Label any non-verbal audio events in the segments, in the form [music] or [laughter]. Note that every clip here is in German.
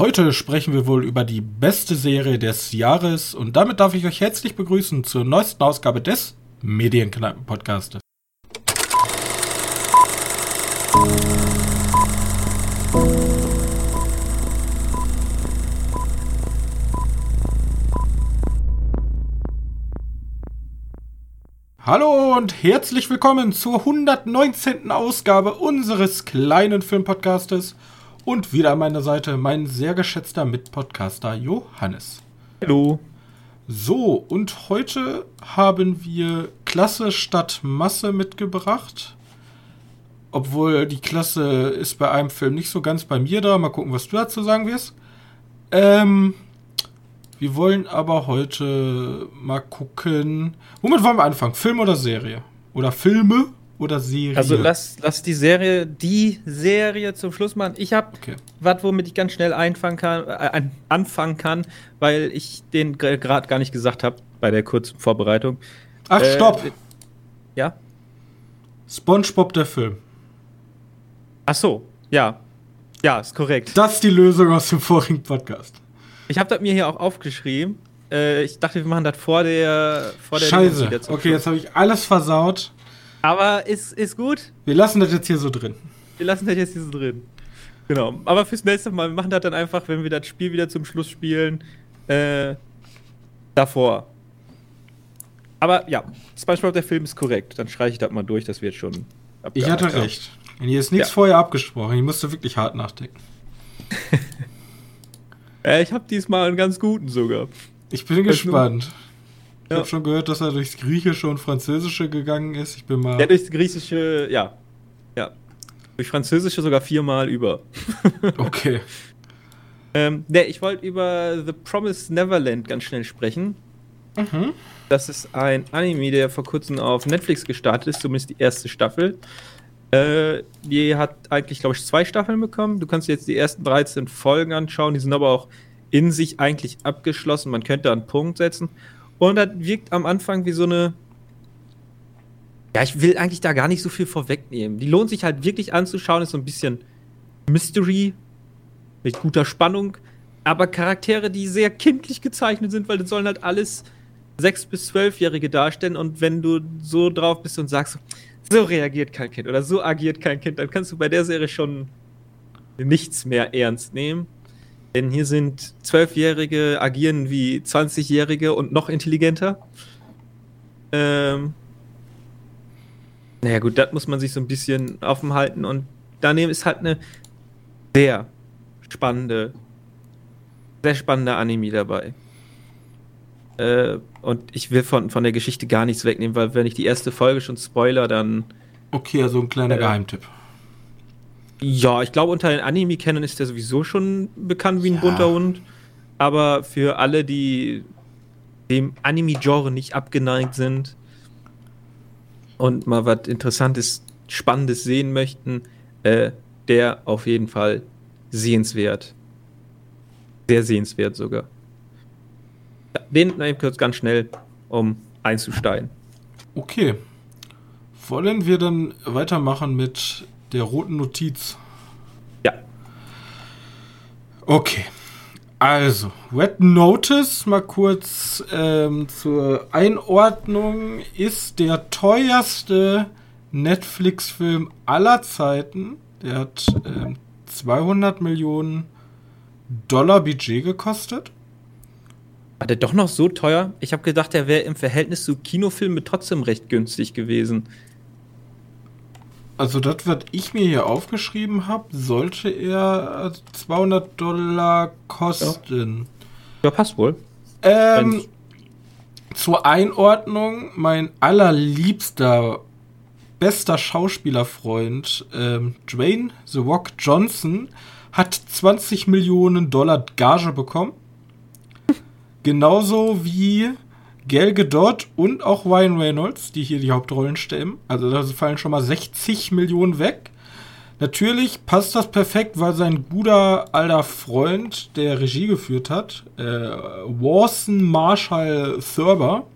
heute sprechen wir wohl über die beste Serie des Jahres und damit darf ich euch herzlich begrüßen zur neuesten Ausgabe des Medienkneipen-Podcastes. Hallo und herzlich willkommen zur 119. Ausgabe unseres kleinen Filmpodcastes und wieder an meiner Seite mein sehr geschätzter Mitpodcaster Johannes. Hallo. So, und heute haben wir Klasse statt Masse mitgebracht. Obwohl die Klasse ist bei einem Film nicht so ganz bei mir da. Mal gucken, was du dazu sagen wirst. Ähm, wir wollen aber heute mal gucken. Womit wollen wir anfangen? Film oder Serie? Oder Filme oder Serie? Also lass, lass die Serie, die Serie zum Schluss machen. Ich habe okay. was, womit ich ganz schnell einfangen kann, äh, anfangen kann, weil ich den gerade gar nicht gesagt habe bei der kurzen Vorbereitung. Ach, äh, stopp! Ja? SpongeBob der Film. Ach so, ja. Ja, ist korrekt. Das ist die Lösung aus dem vorigen Podcast. Ich habe das mir hier auch aufgeschrieben. Äh, ich dachte, wir machen das vor der vor der Scheiße. Okay, jetzt habe ich alles versaut. Aber ist, ist gut. Wir lassen das jetzt hier so drin. Wir lassen das jetzt hier so drin. Genau. Aber fürs nächste Mal, wir machen das dann einfach, wenn wir das Spiel wieder zum Schluss spielen, äh, davor. Aber ja, SpongeBob der Film ist korrekt. Dann streiche ich das mal durch, dass wir jetzt schon. Ich hatte haben. recht. Hier ist nichts ja. vorher abgesprochen. Ich musste wirklich hart nachdenken. [laughs] Äh, ich habe diesmal einen ganz guten sogar. Ich bin gespannt. Ich ja. habe schon gehört, dass er durchs Griechische und Französische gegangen ist. Ich bin mal. Ja, durchs Griechische, ja. Ja. Durch Französische sogar viermal über. [laughs] okay. Ähm, ne, ich wollte über The Promised Neverland ganz schnell sprechen. Mhm. Das ist ein Anime, der vor kurzem auf Netflix gestartet ist, zumindest die erste Staffel. Äh, die hat eigentlich, glaube ich, zwei Staffeln bekommen. Du kannst jetzt die ersten 13 Folgen anschauen. Die sind aber auch in sich eigentlich abgeschlossen. Man könnte einen Punkt setzen. Und das wirkt am Anfang wie so eine. Ja, ich will eigentlich da gar nicht so viel vorwegnehmen. Die lohnt sich halt wirklich anzuschauen. Ist so ein bisschen Mystery mit guter Spannung. Aber Charaktere, die sehr kindlich gezeichnet sind, weil das sollen halt alles 6- bis 12-Jährige darstellen. Und wenn du so drauf bist und sagst, so reagiert kein Kind oder so agiert kein Kind, dann kannst du bei der Serie schon nichts mehr ernst nehmen. Denn hier sind Zwölfjährige agieren wie 20-Jährige und noch intelligenter. Ähm, naja, gut, das muss man sich so ein bisschen offen halten. Und daneben ist halt eine sehr spannende, sehr spannende Anime dabei. Äh, und ich will von, von der Geschichte gar nichts wegnehmen, weil wenn ich die erste Folge schon spoiler, dann. Okay, also ein kleiner äh, Geheimtipp. Ja, ich glaube, unter den Anime-Kennern ist der sowieso schon bekannt wie ein ja. bunter Hund. Aber für alle, die dem Anime-Genre nicht abgeneigt sind und mal was Interessantes, Spannendes sehen möchten, äh, der auf jeden Fall sehenswert. Sehr sehenswert sogar. Den nehme ich kurz ganz schnell, um einzusteigen. Okay. Wollen wir dann weitermachen mit der roten Notiz? Ja. Okay. Also, Red Notice, mal kurz ähm, zur Einordnung, ist der teuerste Netflix-Film aller Zeiten. Der hat ähm, 200 Millionen Dollar Budget gekostet. War der doch noch so teuer? Ich habe gedacht, der wäre im Verhältnis zu Kinofilmen trotzdem recht günstig gewesen. Also das, was ich mir hier aufgeschrieben habe, sollte er 200 Dollar kosten. Ja, ja passt wohl. Ähm, zur Einordnung, mein allerliebster, bester Schauspielerfreund, ähm, Dwayne The Rock Johnson, hat 20 Millionen Dollar Gage bekommen. [laughs] Genauso wie Gal Gadot und auch Ryan Reynolds, die hier die Hauptrollen stemmen. Also da fallen schon mal 60 Millionen weg. Natürlich passt das perfekt, weil sein guter alter Freund, der Regie geführt hat, äh, Warson Marshall Thurber,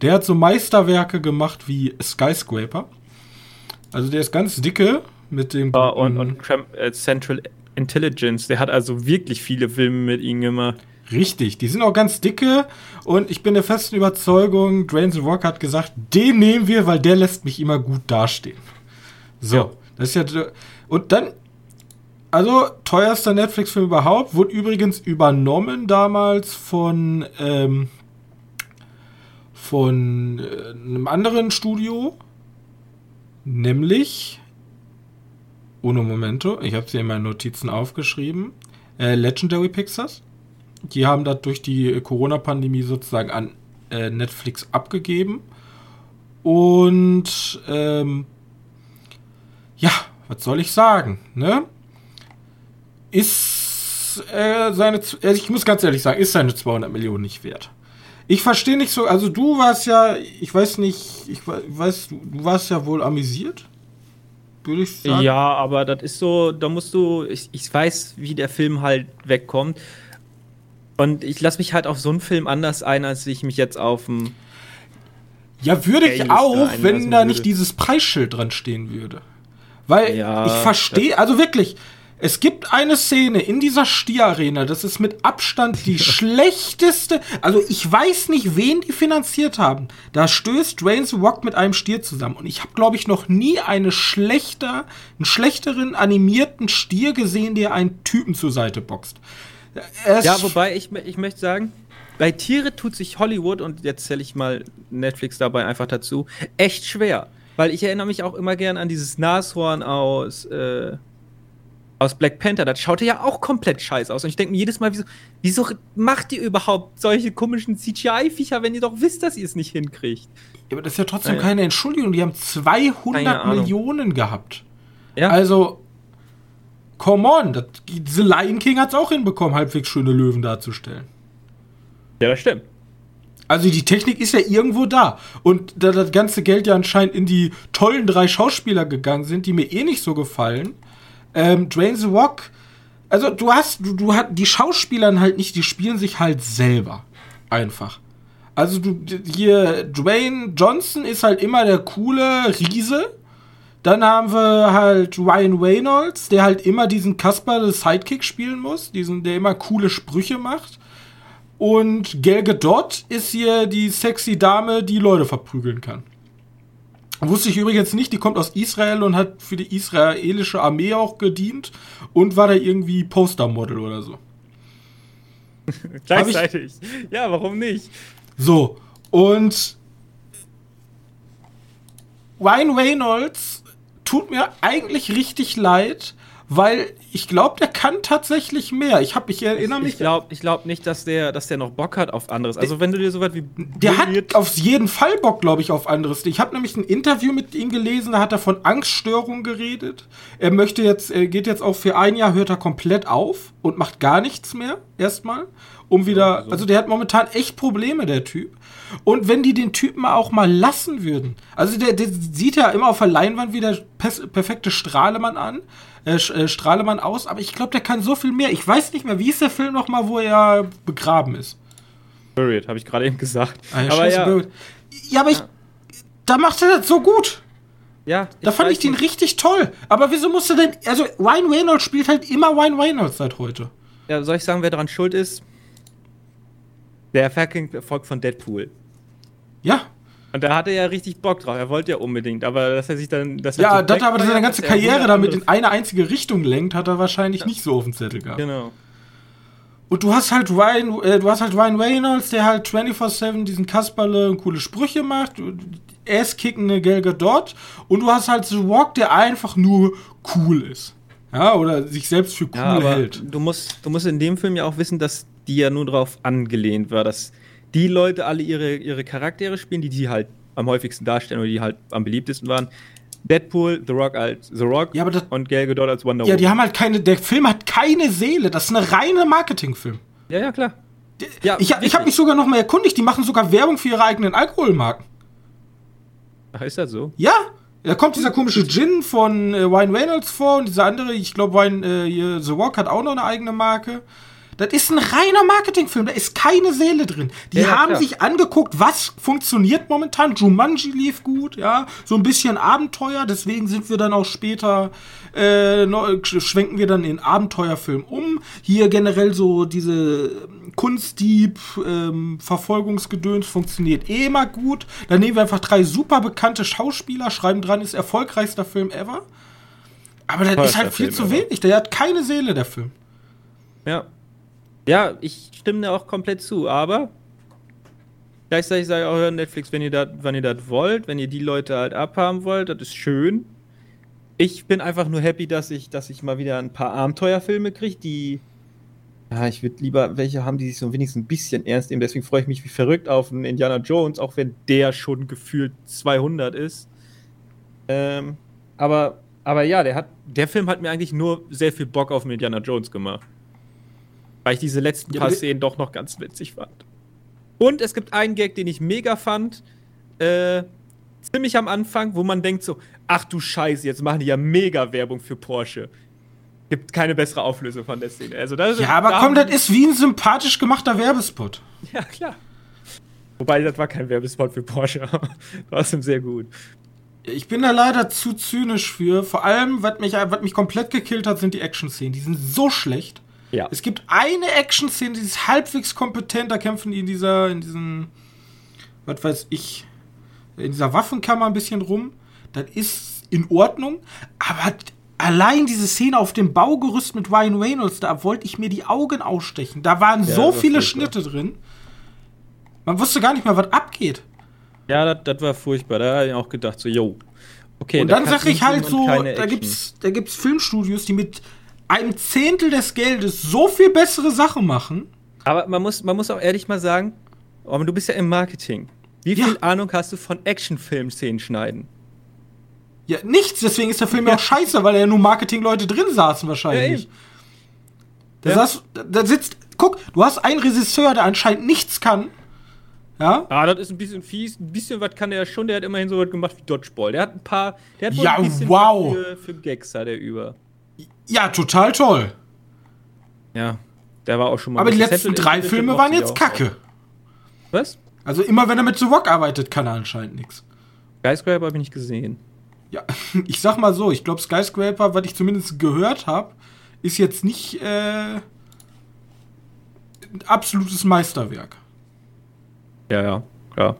der hat so Meisterwerke gemacht wie Skyscraper. Also der ist ganz dicke mit dem. Und, und äh, Central Intelligence. Der hat also wirklich viele Filme mit ihm gemacht. Richtig, die sind auch ganz dicke und ich bin der festen Überzeugung, Drain the Rock hat gesagt, den nehmen wir, weil der lässt mich immer gut dastehen. So, ja. das ist ja. Und dann, also teuerster Netflix-Film überhaupt, wurde übrigens übernommen damals von, ähm, von äh, einem anderen Studio, nämlich, ohne Momento, ich habe sie in meinen Notizen aufgeschrieben, äh, Legendary Pictures. Die haben das durch die Corona-Pandemie sozusagen an äh, Netflix abgegeben. Und ähm, ja, was soll ich sagen, ne? Ist äh, seine, also ich muss ganz ehrlich sagen, ist seine 200 Millionen nicht wert. Ich verstehe nicht so, also du warst ja, ich weiß nicht, ich weiß, du, du warst ja wohl amüsiert, würde ich sagen. Ja, aber das ist so, da musst du, ich, ich weiß, wie der Film halt wegkommt. Und ich lasse mich halt auf so einen Film anders ein, als ich mich jetzt auf einen. Ja, würde ich auch, wenn da würde. nicht dieses Preisschild dran stehen würde. Weil ja, ich verstehe, also wirklich, es gibt eine Szene in dieser Stierarena, das ist mit Abstand die [laughs] schlechteste. Also ich weiß nicht, wen die finanziert haben. Da stößt The Rock mit einem Stier zusammen. Und ich habe, glaube ich, noch nie eine schlechter, einen schlechteren animierten Stier gesehen, der einen Typen zur Seite boxt. Ja, wobei ich, ich möchte sagen, bei Tiere tut sich Hollywood, und jetzt zähle ich mal Netflix dabei einfach dazu, echt schwer. Weil ich erinnere mich auch immer gern an dieses Nashorn aus. Äh, aus Black Panther, das schaute ja auch komplett scheiße aus. Und ich denke mir jedes Mal, wieso, wieso macht ihr überhaupt solche komischen CGI-Viecher, wenn ihr doch wisst, dass ihr es nicht hinkriegt? Ja, aber das ist ja trotzdem naja. keine Entschuldigung. Die haben 200 Millionen gehabt. Ja. Also, come on. Das, The Lion King hat es auch hinbekommen, halbwegs schöne Löwen darzustellen. Ja, das stimmt. Also die Technik ist ja irgendwo da. Und da das ganze Geld ja anscheinend in die tollen drei Schauspieler gegangen sind, die mir eh nicht so gefallen, ähm, Dwayne The Rock, also du hast, du, du hast, die Schauspieler halt nicht, die spielen sich halt selber. Einfach. Also du, hier, Dwayne Johnson ist halt immer der coole Riese. Dann haben wir halt Ryan Reynolds, der halt immer diesen Kasper Sidekick spielen muss, diesen, der immer coole Sprüche macht. Und Gal Gadot ist hier die sexy Dame, die Leute verprügeln kann. Wusste ich übrigens nicht, die kommt aus Israel und hat für die israelische Armee auch gedient und war da irgendwie Postermodel oder so. [laughs] Gleichzeitig. Ja, warum nicht? So, und Ryan Reynolds tut mir eigentlich richtig leid, weil ich glaube, der kann tatsächlich mehr. Ich habe, ich erinnere mich. Ich glaube, ich glaube nicht, dass der, dass der noch Bock hat auf anderes. Also wenn du dir so weit wie der hat auf jeden Fall Bock, glaube ich, auf anderes. Ich habe nämlich ein Interview mit ihm gelesen, da hat er von Angststörungen geredet. Er möchte jetzt, er geht jetzt auch für ein Jahr, hört er komplett auf und macht gar nichts mehr erstmal, um wieder. Also der hat momentan echt Probleme, der Typ. Und wenn die den Typen auch mal lassen würden, also der, der sieht ja immer auf der Leinwand wie der perfekte Strahlemann an äh, äh, Strahlemann aus, aber ich glaube, der kann so viel mehr. Ich weiß nicht mehr, wie ist der Film nochmal, wo er begraben ist? Buried, habe ich gerade eben gesagt. Ah, ja, aber ja. ja, aber ich, da macht er das so gut. Ja, da fand ich den nicht. richtig toll. Aber wieso musste denn. Also, Ryan Reynolds spielt halt immer Ryan Reynolds seit heute. Ja, soll ich sagen, wer daran schuld ist? Der fucking Erfolg von Deadpool. Ja, und da hatte er ja richtig Bock drauf. Er wollte ja unbedingt, aber dass er sich dann. Dass ja, das aber seine ganze Karriere damit in eine einzige Richtung lenkt, hat er wahrscheinlich ja. nicht so auf dem Zettel gehabt. Genau. Und du hast halt Ryan, äh, du hast halt Ryan Reynolds, der halt 24-7 diesen Kasperle und coole Sprüche macht, ass-kickende Gal Gadot und du hast halt The Rock, der einfach nur cool ist. Ja, oder sich selbst für cool ja, hält. Du musst, du musst in dem Film ja auch wissen, dass die ja nur darauf angelehnt war, dass die Leute alle ihre, ihre Charaktere spielen, die die halt am häufigsten darstellen oder die halt am beliebtesten waren. Deadpool, The Rock als The Rock ja, das, und Gal Gadot als Wonder Woman. Ja, die haben halt keine, der Film hat keine Seele, das ist eine reine Marketingfilm. Ja, ja, klar. Ja, ich ich habe mich sogar noch mal erkundigt, die machen sogar Werbung für ihre eigenen Alkoholmarken. Ach, ist das so? Ja, da kommt dieser komische Gin von äh, Wine Reynolds vor und dieser andere, ich glaube, Wine, äh, The Rock hat auch noch eine eigene Marke. Das ist ein reiner Marketingfilm, da ist keine Seele drin. Die Ja, haben klar. sich angeguckt, was funktioniert momentan. Jumanji lief gut, ja, so ein bisschen Abenteuer, deswegen sind wir dann auch später, äh, schwenken wir dann in Abenteuerfilm um. Hier generell so diese Kunstdieb, ähm, Verfolgungsgedöns funktioniert eh immer gut. Dann nehmen wir einfach drei super bekannte Schauspieler, schreiben dran, ist erfolgreichster Film ever. Aber das ist halt viel Film zu wenig, der hat keine Seele, der Film. Ja. Ja, ich stimme dir auch komplett zu, aber gleichzeitig sage ich auch, ja, Netflix, wenn ihr das, wenn ihr das wollt, wenn ihr die Leute halt abhaben wollt, das ist schön. Ich bin einfach nur happy, dass ich, dass ich mal wieder ein paar Abenteuerfilme kriege, die. Ja, ich würde lieber welche haben, die sich so wenigstens ein bisschen ernst nehmen. Deswegen freue ich mich wie verrückt auf einen Indiana Jones, auch wenn der schon gefühlt 200 ist. Ähm, aber, aber ja, der, hat, der Film hat mir eigentlich nur sehr viel Bock auf einen Indiana Jones gemacht. Weil ich diese letzten paar Szenen doch noch ganz witzig fand. Und es gibt einen Gag, den ich mega fand. Äh, ziemlich am Anfang, wo man denkt so, ach du Scheiße, jetzt machen die ja mega Werbung für Porsche. Gibt keine bessere Auflösung von der Szene. Also das, Ja, aber komm, das ist wie ein sympathisch gemachter Werbespot. [laughs] Ja, klar. Wobei, das war kein Werbespot für Porsche. aber [laughs] Trotzdem sehr gut. Ich bin da leider zu zynisch für. Vor allem, was mich, was mich komplett gekillt hat, sind die Action-Szenen. Die sind so schlecht. Ja. Es gibt eine Action-Szene, die ist halbwegs kompetent. Da kämpfen die in dieser, in diesen, was weiß ich, in dieser Waffenkammer ein bisschen rum. Das ist in Ordnung. Aber allein diese Szene auf dem Baugerüst mit Ryan Reynolds, da wollte ich mir die Augen ausstechen. Da waren Ja, so viele. Schnitte drin. Man wusste gar nicht mehr, was abgeht. Ja, das, war furchtbar. Da habe ich auch gedacht, so, yo. Okay, Und da dann kann sag ich halt so, da gibt's, da gibt's Filmstudios, die mit einem Zehntel des Geldes so viel bessere Sachen machen. Aber man muss, man muss auch ehrlich mal sagen, aber du bist ja im Marketing. Wie Ja. viel Ahnung hast du von Actionfilm-Szenen schneiden? Ja, nichts, deswegen ist der Film ja auch scheiße, weil ja nur Marketingleute drin saßen wahrscheinlich. Ja, da, Ja. saß, da, da sitzt, guck, du hast einen Regisseur, der anscheinend nichts kann. Ja? Ah, das ist ein bisschen fies. Ein bisschen was kann der ja schon. Der hat immerhin so was gemacht wie Dodgeball. Der hat ein paar. Der hat Ja, ein bisschen wow. für, für Gags hat er über. Ja, total toll. Ja. Der war auch schon mal. Aber die letzten drei Filme waren jetzt auch. kacke. Was? Also immer wenn er mit The Rock arbeitet, kann er anscheinend nichts. Skyscraper habe ich nicht gesehen. Ja, [laughs] ich sag mal so, ich glaube Skyscraper, was ich zumindest gehört habe, ist jetzt nicht äh, ein absolutes Meisterwerk. Ja, ja, klar.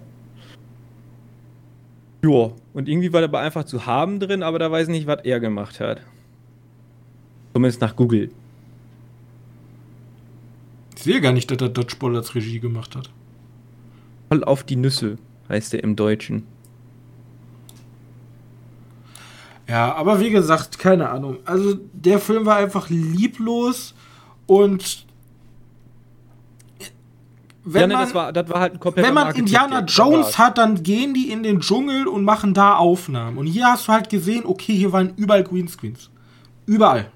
Joa. Und irgendwie war der aber einfach zu haben drin, aber da weiß ich nicht, was er gemacht hat. Zumindest nach Google. Ich sehe gar nicht, dass er Dodgeball als Regie gemacht hat. Voll auf die Nüsse, heißt der im Deutschen. Ja, aber wie gesagt, keine Ahnung. Also der Film war einfach lieblos und wenn ja, ne, man, das, war, das war halt wenn man Indiana Jones hat, dann gehen die in den Dschungel und machen da Aufnahmen. Und hier hast du halt gesehen, okay, hier waren überall Greenscreens. Überall.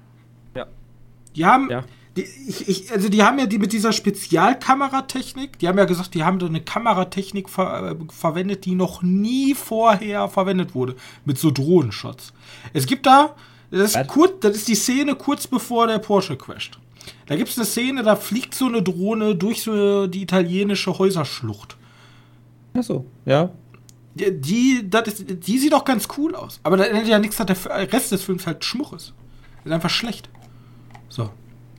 Die haben, Ja. die, ich, ich, also die haben ja die mit dieser Spezialkameratechnik, die haben ja gesagt, die haben da eine Kameratechnik ver, äh, verwendet, die noch nie vorher verwendet wurde. Mit so Drohnenshots. Es gibt da, das ist, kurz, das ist die Szene kurz bevor der Porsche crasht. Da gibt es eine Szene, da fliegt so eine Drohne durch so die italienische Häuserschlucht. Achso, ja. Die, die, das ist, die sieht auch ganz cool aus. Aber da ändert ja nichts, dass der Rest des Films halt Schmuch ist. Ist einfach schlecht. So,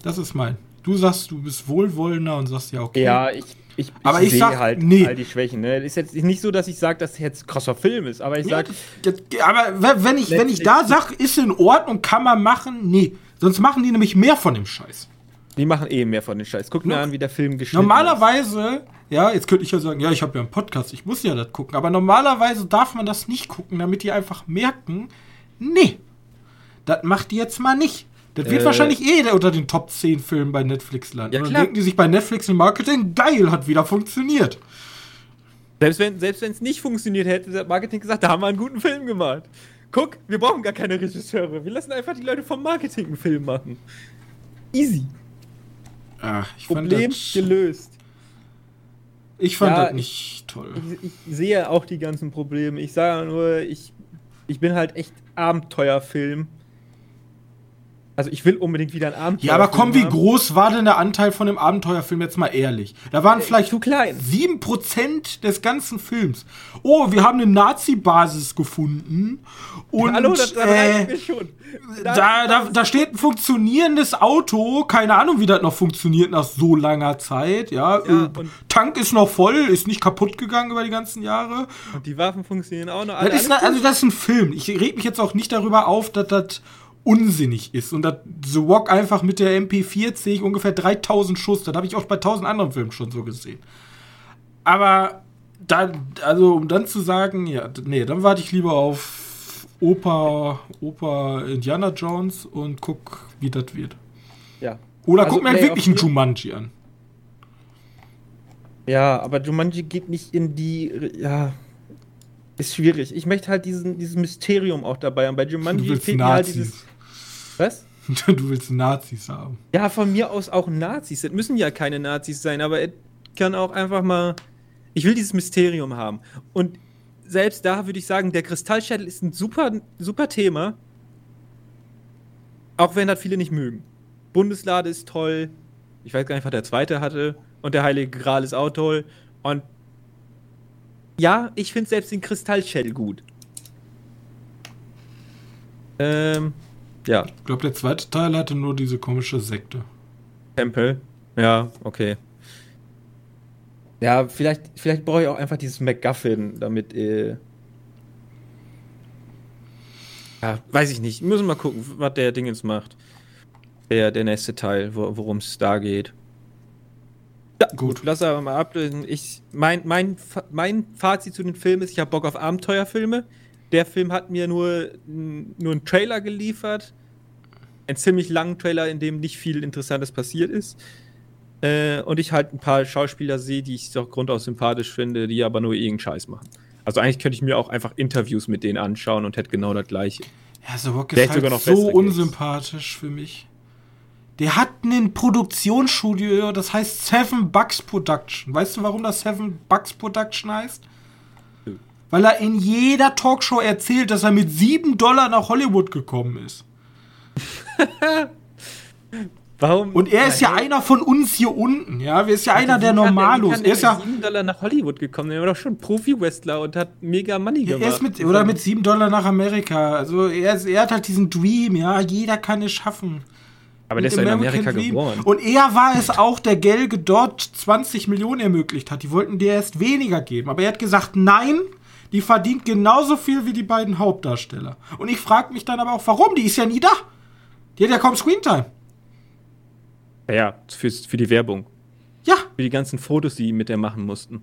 das ist mein. Du sagst, du bist wohlwollender und sagst ja, okay. Ja, ich, ich, Aber ich sehe sag, halt nee. all die Schwächen. Ne? Ist jetzt nicht so, dass ich sage, dass jetzt krasser Film ist, aber ich Ja, sage, das, aber wenn- ich, wenn ich da sage, ist in Ordnung, kann man machen, nee. Sonst machen die nämlich mehr von dem Scheiß. die machen eh mehr von den Scheiß. Guck mir No- an, wie der Film geschnitten ist. Normalerweise, ja, jetzt könnte ich ja sagen, ja, ich habe ja einen Podcast, ich muss ja das gucken. Aber normalerweise darf man das nicht gucken, damit die einfach merken, nee, das macht die jetzt mal nicht. Das wird Äh. wahrscheinlich eh unter den Top 10 Filmen bei Netflix landen. Ja, Und dann klar. denken die sich bei Netflix im Marketing, geil, hat wieder funktioniert. Selbst wenn selbst es nicht funktioniert hätte, hat Marketing gesagt, da haben wir einen guten Film gemacht. Guck, wir brauchen gar keine Regisseure. Wir lassen einfach die Leute vom Marketing einen Film machen. Easy. Ach, Problem das, gelöst. ich fand Ja, das nicht toll. Ich, ich sehe auch die ganzen Probleme. Ich sage nur, ich, ich bin halt echt Abenteuerfilm. Also ich will unbedingt wieder ein Abenteuer. Ja, aber komm, wie groß war denn der Anteil von dem Abenteuerfilm jetzt mal ehrlich? Da waren Äh, vielleicht zu klein. 7% des ganzen Films. Oh, wir haben eine Nazi-Basis gefunden. Und Hallo, das, das äh, reicht mir schon. da, da, da steht ein funktionierendes Auto. Keine Ahnung, wie das noch funktioniert nach so langer Zeit. Ja, Ja, äh, Tank ist noch voll, ist nicht kaputt gegangen über die ganzen Jahre. Und die Waffen funktionieren auch noch alle. Das ist, also das ist ein Film. Ich reg mich jetzt auch nicht darüber auf, dass das unsinnig ist und dass The Rock einfach mit der MP40 ungefähr 3000 Schuss, das habe ich auch bei 1000 anderen Filmen schon so gesehen. Aber dann, also um dann zu sagen, ja, nee, dann warte ich lieber auf Opa, Opa Indiana Jones und guck, wie das wird. Ja. Oder Also, guck mir nee, wirklich einen Jumanji an. Ja, aber Jumanji geht nicht in die. Ja. Ist schwierig. Ich möchte halt diesen, dieses Mysterium auch dabei haben. Bei Jumanji fehlt mir halt dieses. Was? [laughs] Du willst Nazis haben. Ja, von mir aus auch Nazis. Das müssen ja keine Nazis sein, aber es kann auch einfach mal. Ich will dieses Mysterium haben. Und selbst da würde ich sagen, der Kristallschädel ist ein super, super Thema. Auch wenn das viele nicht mögen. Bundeslade ist toll. Ich weiß gar nicht, was der zweite hatte. Und der Heilige Gral ist auch toll. Und ja, ich finde selbst den Kristallschädel gut. Ähm, ja. Ich glaube, der zweite Teil hatte nur diese komische Sekte. Tempel. Ja, okay. Ja, vielleicht, vielleicht brauche ich auch einfach dieses MacGuffin, damit. Äh ja, weiß ich nicht. Müssen wir mal gucken, was der Dingens macht. Der, der nächste Teil, wo, worum es da geht. Ja, Gut. gut. Lass aber mal ablösen. Ich, mein, mein, mein Fazit zu den Filmen ist, ich habe Bock auf Abenteuerfilme. Der Film hat mir nur, nur einen Trailer geliefert. Einen ziemlich langen Trailer, in dem nicht viel Interessantes passiert ist. Äh, und ich halt ein paar Schauspieler sehe, die ich doch grundaus sympathisch finde, die aber nur irgendeinen Scheiß machen. Also eigentlich könnte ich mir auch einfach Interviews mit denen anschauen und hätte genau das gleiche. Ja, The Rock ist halt noch so unsympathisch für mich. Der hat ein Produktionsstudio, das heißt Seven Bucks Production. Weißt du, warum das Seven Bucks Production heißt? Weil er in jeder Talkshow erzählt, dass er mit 7 Dollar nach Hollywood gekommen ist. [laughs] Warum? Und er ist ja einer von uns hier unten, ja. Wir ist ja einer der Normalos. Er ist ja, 7 Dollar nach Hollywood gekommen. Der war doch schon Profi-Wrestler und hat mega Money gemacht. er ist mit, oder mit 7 Dollar nach Amerika. Also er, ist, er hat halt diesen Dream, ja. Jeder kann es schaffen. aber der ist ja in Amerika Dream. geboren. Und er war es auch, der Gelge dort 20 Millionen ermöglicht hat. Die wollten dir erst weniger geben. Aber er hat gesagt, nein, die verdient genauso viel wie die beiden Hauptdarsteller. Und ich frage mich dann aber auch, warum? Die ist ja nie da. Die hat ja kaum Screentime. Ja, für, für die Werbung. Ja, Für die ganzen Fotos, die mit der machen mussten.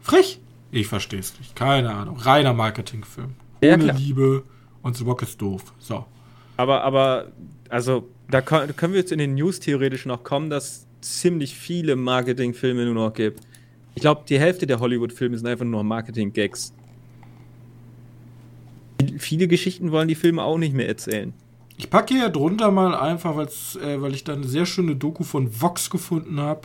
frech. Ich verstehe es nicht. Keine Ahnung. Reiner Marketingfilm. Ja, Ohne klar. Liebe. Und Rock ist doof. So. Aber, aber, also, da können wir jetzt in den News theoretisch noch kommen, dass ziemlich viele Marketingfilme nur noch gibt. Ich glaube, die Hälfte der Hollywood-Filme sind einfach nur Marketing-Gags. Viele Geschichten wollen die Filme auch nicht mehr erzählen. Ich packe hier drunter mal einfach, äh, weil ich da eine sehr schöne Doku von Vox gefunden habe.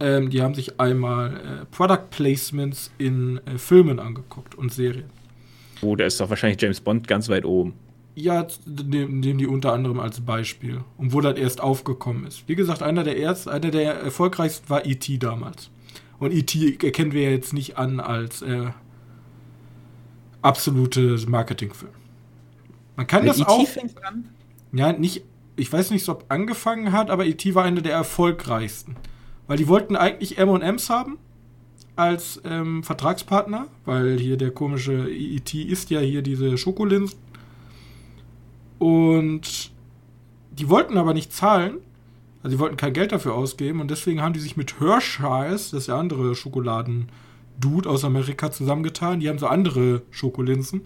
Ähm, die haben sich einmal äh, Product Placements in äh, Filmen angeguckt und Serien. Oh, da ist doch wahrscheinlich James Bond ganz weit oben. Ja, nehmen die unter anderem als Beispiel. Und wo das erst aufgekommen ist. Wie gesagt, einer der ersten, einer der erfolgreichsten war E.T. damals. Und E.T. erkennen wir ja jetzt nicht an als äh, absolutes Marketingfilm. Man kann das E.T. auch. E fängt an. Ja, nicht. Ich weiß nicht, ob angefangen hat, aber E.T. war einer der erfolgreichsten. Weil die wollten eigentlich M&M's haben als ähm, Vertragspartner, weil hier der komische E.T. isst ja hier diese Schokolinsen. Und die wollten aber nicht zahlen. Also die wollten kein Geld dafür ausgeben und deswegen haben die sich mit Hershey's, das ist der andere Schokoladen-Dude aus Amerika, zusammengetan. Die haben so andere Schokolinsen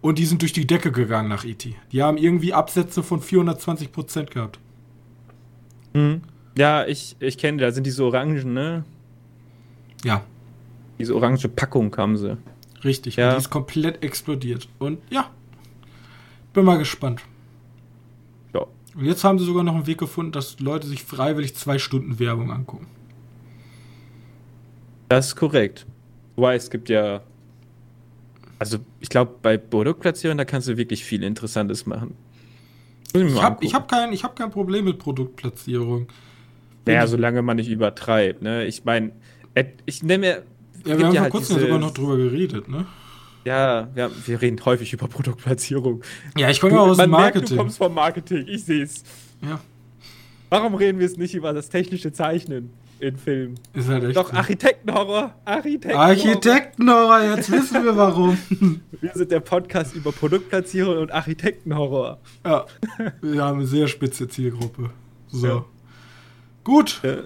und die sind durch die Decke gegangen nach E.T. Die haben irgendwie Absätze von 420 Prozent gehabt. Hm. Ja, ich, ich kenne, da sind diese Orangen, ne? Ja, Diese orange Packung haben sie. richtig. Ja. Die ist komplett explodiert. Und ja, bin mal gespannt. Und jetzt haben sie sogar noch einen Weg gefunden, dass Leute sich freiwillig zwei Stunden Werbung angucken. Das ist korrekt. Wobei es gibt ja. Also, ich glaube, bei Produktplatzierung, da kannst du wirklich viel Interessantes machen. Ich habe hab kein, hab kein Problem mit Produktplatzierung. Naja, solange man nicht übertreibt. Ne? Ich meine, ich nehme Ja, wir haben ja vor halt kurzem sogar noch drüber geredet, ne? Ja, wir, wir reden häufig über Produktplatzierung. Ja, ich komme aus dem Marketing. Merkt, du kommst vom Marketing, ich sehe es. Ja. Warum reden wir es nicht über das technische Zeichnen in Filmen? Ist halt echt Doch, so. Architektenhorror. Architektenhorror. Architektenhorror, jetzt wissen wir warum. [laughs] wir sind der Podcast über Produktplatzierung und Architektenhorror. Ja, wir haben eine sehr spitze Zielgruppe. So. Ja. Gut. Äh,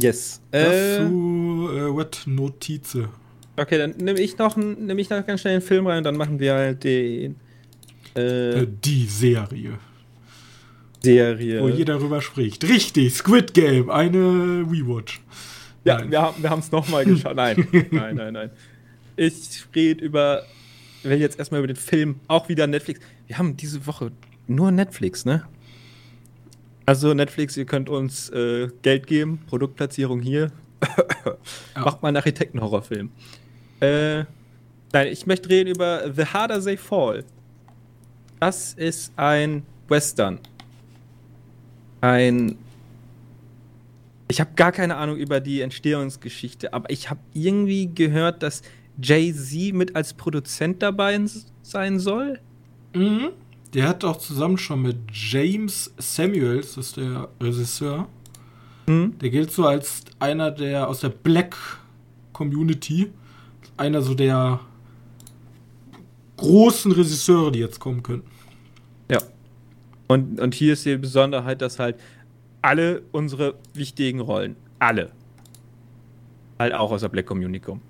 yes. Das äh, zu äh, Wet Notize. Okay, dann nehme ich noch nehme ich noch ganz schnell einen Film rein und dann machen wir halt den. Äh, die Serie. Serie. Wo jeder darüber spricht. Richtig, Squid Game, eine Rewatch. Ja, nein. wir haben wir es nochmal geschaut. Nein, [laughs] nein, nein, nein. Ich rede über, ich will jetzt erstmal über den Film, auch wieder Netflix. Wir haben diese Woche nur Netflix, ne? Also Netflix, ihr könnt uns äh, Geld geben, Produktplatzierung hier. [coughs] Macht mal einen Architektenhorrorfilm. Äh, nein, ich möchte reden über The Harder They Fall. Das ist ein Western. Ein. Ich habe gar keine Ahnung über die Entstehungsgeschichte, aber ich habe irgendwie gehört, dass Jay-Z mit als Produzent dabei sein soll. Mhm. Der hat auch zusammen schon mit James Samuels, das ist der Regisseur. Mhm. Der gilt so als einer der aus der Black Community, einer so der großen Regisseure, die jetzt kommen könnten. Ja. Und, und hier ist die Besonderheit, dass halt alle unsere wichtigen Rollen, alle, halt auch aus der Black Community kommen.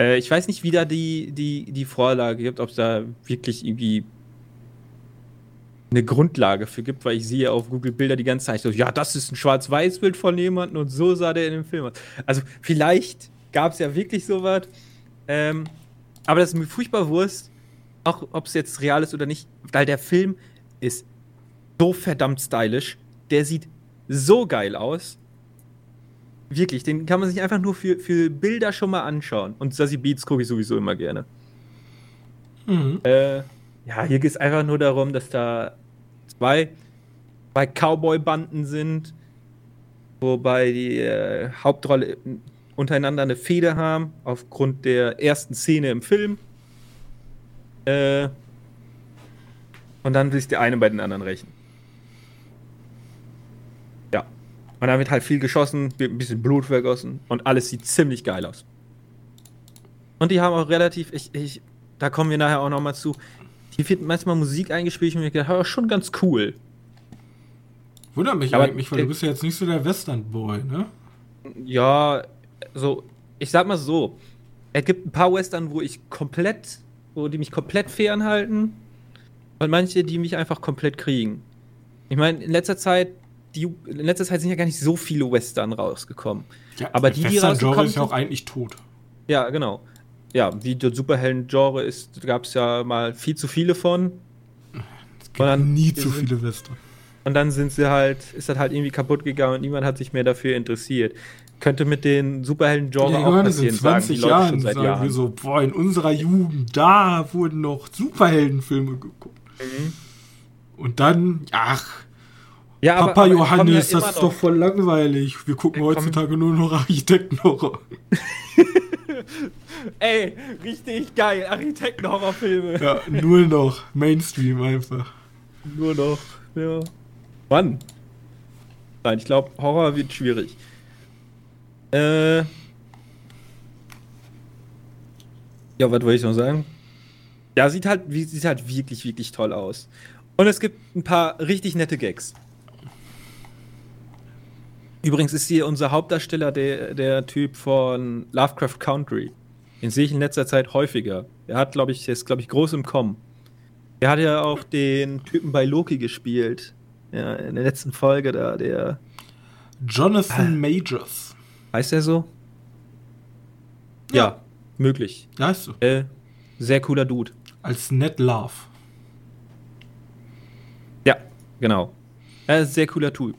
Äh, ich weiß nicht, wie da die, die, die Vorlage gibt, ob es da wirklich irgendwie eine Grundlage für gibt, weil ich sehe auf Google Bilder die ganze Zeit so, ja, das ist ein Schwarz-Weiß-Bild von jemandem und so sah der in dem Film aus. Also vielleicht gab es ja wirklich sowas, ähm, aber das ist mir furchtbar Wurst, auch ob es jetzt real ist oder nicht, weil der Film ist so verdammt stylisch, der sieht so geil aus Wirklich, den kann man sich einfach nur für, für Bilder schon mal anschauen. Und Sassy Beats gucke ich sowieso immer gerne. Mhm. Äh, ja, hier geht es einfach nur darum, dass da zwei, zwei Cowboy-Banden sind, wobei die äh, Hauptrolle untereinander eine Fehde haben, aufgrund der ersten Szene im Film. Äh, und dann will sich der eine bei den anderen rächen. Und dann wird halt viel geschossen, wird ein bisschen Blut vergossen und alles sieht ziemlich geil aus. Und die haben auch relativ, ich, ich, da kommen wir nachher auch nochmal zu, hier wird manchmal Musik eingespielt und ich gedacht, oh, schon ganz cool. Wundert mich Aber eigentlich, weil der, du bist ja jetzt nicht so der Western-Boy, ne? Ja, so, ich sag mal so, es gibt ein paar Western, wo ich komplett, wo die mich komplett fernhalten und manche, die mich einfach komplett kriegen. Ich meine, in letzter Zeit die, in letzter Zeit sind ja gar nicht so viele Western rausgekommen. Ja, aber die, die rausgekommen ist ja auch eigentlich tot. Ja, genau. Ja, wie der Superhelden-Genre ist, gab es ja mal viel zu viele von. Es gibt dann, nie zu viele Western. Und dann sind sie halt, ist das halt irgendwie kaputt gegangen und niemand hat sich mehr dafür interessiert. Könnte mit den Superhelden-Genre ja, auch passieren, in 20 sagen Jahren sagen Jahren. wir so, boah, in unserer Jugend, da wurden noch Superheldenfilme geguckt. Mhm. Und dann, ach, ja, Papa aber Johannes, ja das ist doch voll langweilig. Wir gucken heutzutage nur noch Architektenhorror. [laughs] Ey, richtig geil, Architektenhorrorfilme. Ja, nur noch. Mainstream einfach. Nur noch, ja. Wann? Nein, ich glaube, Horror wird schwierig. Äh. Ja, was wollte ich noch sagen? Ja, sieht halt, sieht halt wirklich, wirklich toll aus. Und es gibt ein paar richtig nette Gags. Übrigens ist hier unser Hauptdarsteller der, der Typ von Lovecraft Country. Den sehe ich in letzter Zeit häufiger. Er hat, glaube ich, ist, glaube ich, groß im Kommen. Er hat ja auch den Typen bei Loki gespielt. Ja, in der letzten Folge da, der. Jonathan ah. Majors. Heißt er so? Ja, ja möglich. Ja, heißt so. Äh, sehr cooler Dude. Als Ned Love. Ja, genau. Er ist sehr cooler Typ.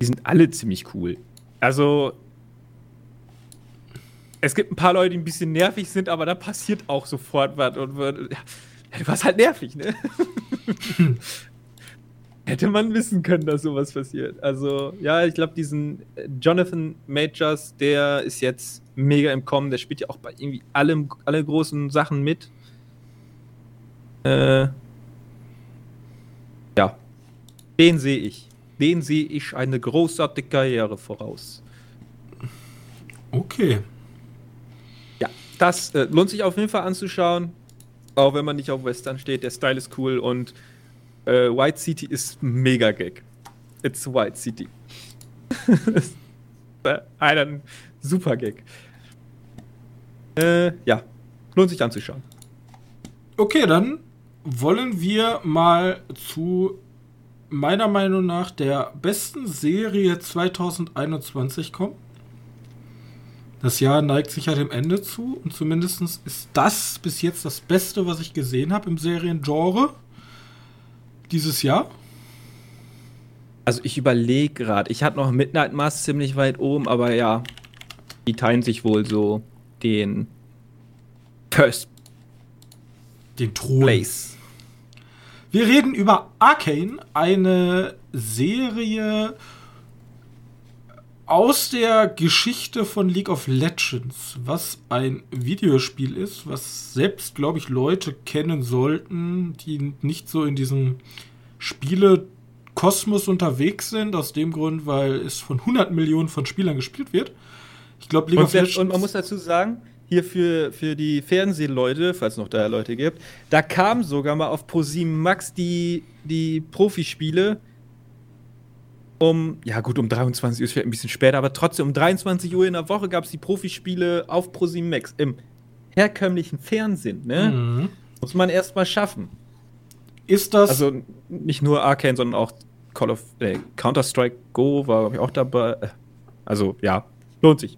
Die sind alle ziemlich cool. Also, es gibt ein paar Leute, die ein bisschen nervig sind, aber da passiert auch sofort was. Und, ja. du warst halt nervig, ne? [laughs] Hätte man wissen können, dass sowas passiert. Also, ja, ich glaube, diesen äh, Jonathan Majors, der ist jetzt mega im Kommen. Der spielt ja auch bei irgendwie allem, alle großen Sachen mit. Äh, ja, den sehe ich. Den sehe ich eine großartige Karriere voraus. Okay. Ja, das äh, lohnt sich auf jeden Fall anzuschauen. Auch wenn man nicht auf Western steht. Der Style ist cool und äh, White City ist mega Gag. It's White City. [laughs] ein super Gag. Äh, ja, lohnt sich anzuschauen. Okay, dann wollen wir mal zu meiner Meinung nach der besten Serie 2021 kommen. Das Jahr neigt sich ja dem Ende zu und zumindest ist das bis jetzt das Beste, was ich gesehen habe im Seriengenre dieses Jahr. Also ich überlege gerade, ich hatte noch Midnight Mass ziemlich weit oben, aber ja, die teilen sich wohl so den First den Thron. Place. Wir reden über Arcane, eine Serie aus der Geschichte von League of Legends, was ein Videospiel ist, was selbst, glaube ich, Leute kennen sollten, die nicht so in diesem Spiele-Kosmos unterwegs sind, aus dem Grund, weil es von 100 Millionen von Spielern gespielt wird. Ich glaube, League und, of Legends. Und man muss dazu sagen, hier für, für die Fernsehleute, falls es noch da Leute gibt, da kam sogar mal auf ProSieben Max die, die Profispiele um, ja gut, um 23 Uhr ist vielleicht ein bisschen später, aber trotzdem um 23 Uhr in der Woche gab es die Profispiele auf ProSieben Max im herkömmlichen Fernsehen, ne? Mhm. Muss man erst mal schaffen. Ist das. Also nicht nur Arcane, sondern auch Call of äh, Counter-Strike Go war, glaube ich, auch dabei. Also ja, lohnt sich.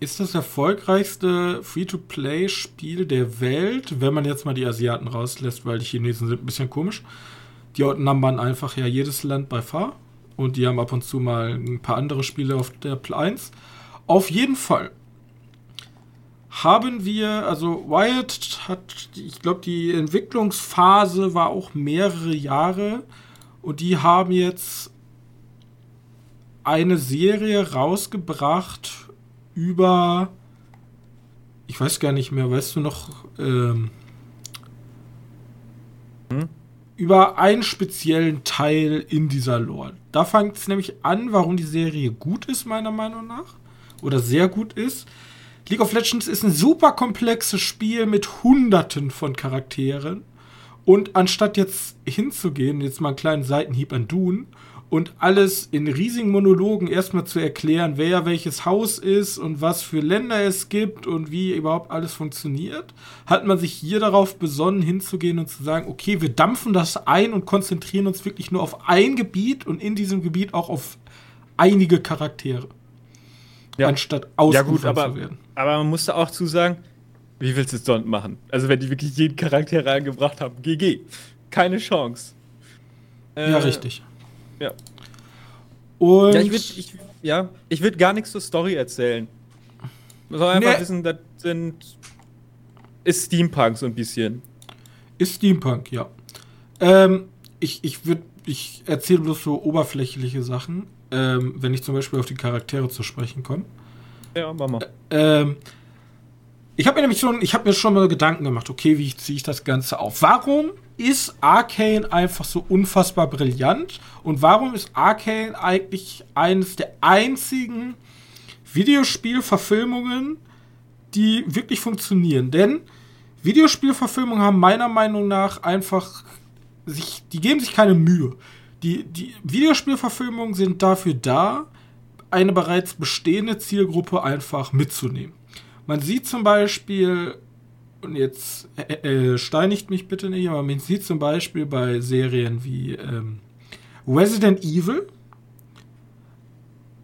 Ist das erfolgreichste Free-to-Play-Spiel der Welt, wenn man jetzt mal die Asiaten rauslässt, weil die Chinesen sind ein bisschen komisch. Die outnumbern einfach ja jedes Land bei Fahr. Und die haben ab und zu mal ein paar andere Spiele auf der 1. Auf jeden Fall haben wir, also Wyatt hat, ich glaube, die Entwicklungsphase war auch mehrere Jahre. Und die haben jetzt eine Serie rausgebracht über, ich weiß gar nicht mehr, weißt du noch, ähm, hm? Über einen speziellen Teil in dieser Lore. Da fängt es nämlich an, warum die Serie gut ist, meiner Meinung nach. Oder sehr gut ist. League of Legends ist ein super komplexes Spiel mit hunderten von Charakteren. Und anstatt jetzt hinzugehen, jetzt mal einen kleinen Seitenhieb an Dune und alles in riesigen Monologen erstmal zu erklären, wer welches Haus ist und was für Länder es gibt und wie überhaupt alles funktioniert, hat man sich hier darauf besonnen, hinzugehen und zu sagen, okay, wir dampfen das ein und konzentrieren uns wirklich nur auf ein Gebiet und in diesem Gebiet auch auf einige Charaktere. Ja. Anstatt ausgerufen ja, aber, zu werden. Aber man musste auch zu sagen, wie willst du es sonst machen? Also wenn die wirklich jeden Charakter reingebracht haben, GG. Keine Chance. Äh, ja, richtig. Ja. Und ja, ich würde ich, ja, ich würd gar nichts zur Story erzählen. Man soll einfach nee. wissen, das sind. Ist Steampunk so ein bisschen. Ist Steampunk, ja. Ähm, ich ich würde. Ich erzähle bloß so oberflächliche Sachen, ähm, wenn ich zum Beispiel auf die Charaktere zu sprechen komme. Ja, mach mal. Ähm, ich habe mir nämlich schon, ich habe mir schon mal Gedanken gemacht, okay, wie ziehe ich das Ganze auf? Warum ist Arcane einfach so unfassbar brillant? Und warum ist Arcane eigentlich eines der einzigen Videospielverfilmungen, die wirklich funktionieren? Denn Videospielverfilmungen haben meiner Meinung nach einfach sich, die geben sich keine Mühe. Die, die Videospielverfilmungen sind dafür da, eine bereits bestehende Zielgruppe einfach mitzunehmen. Man sieht zum Beispiel, und jetzt äh, äh, steinigt mich bitte nicht, aber man sieht zum Beispiel bei Serien wie ähm, Resident Evil,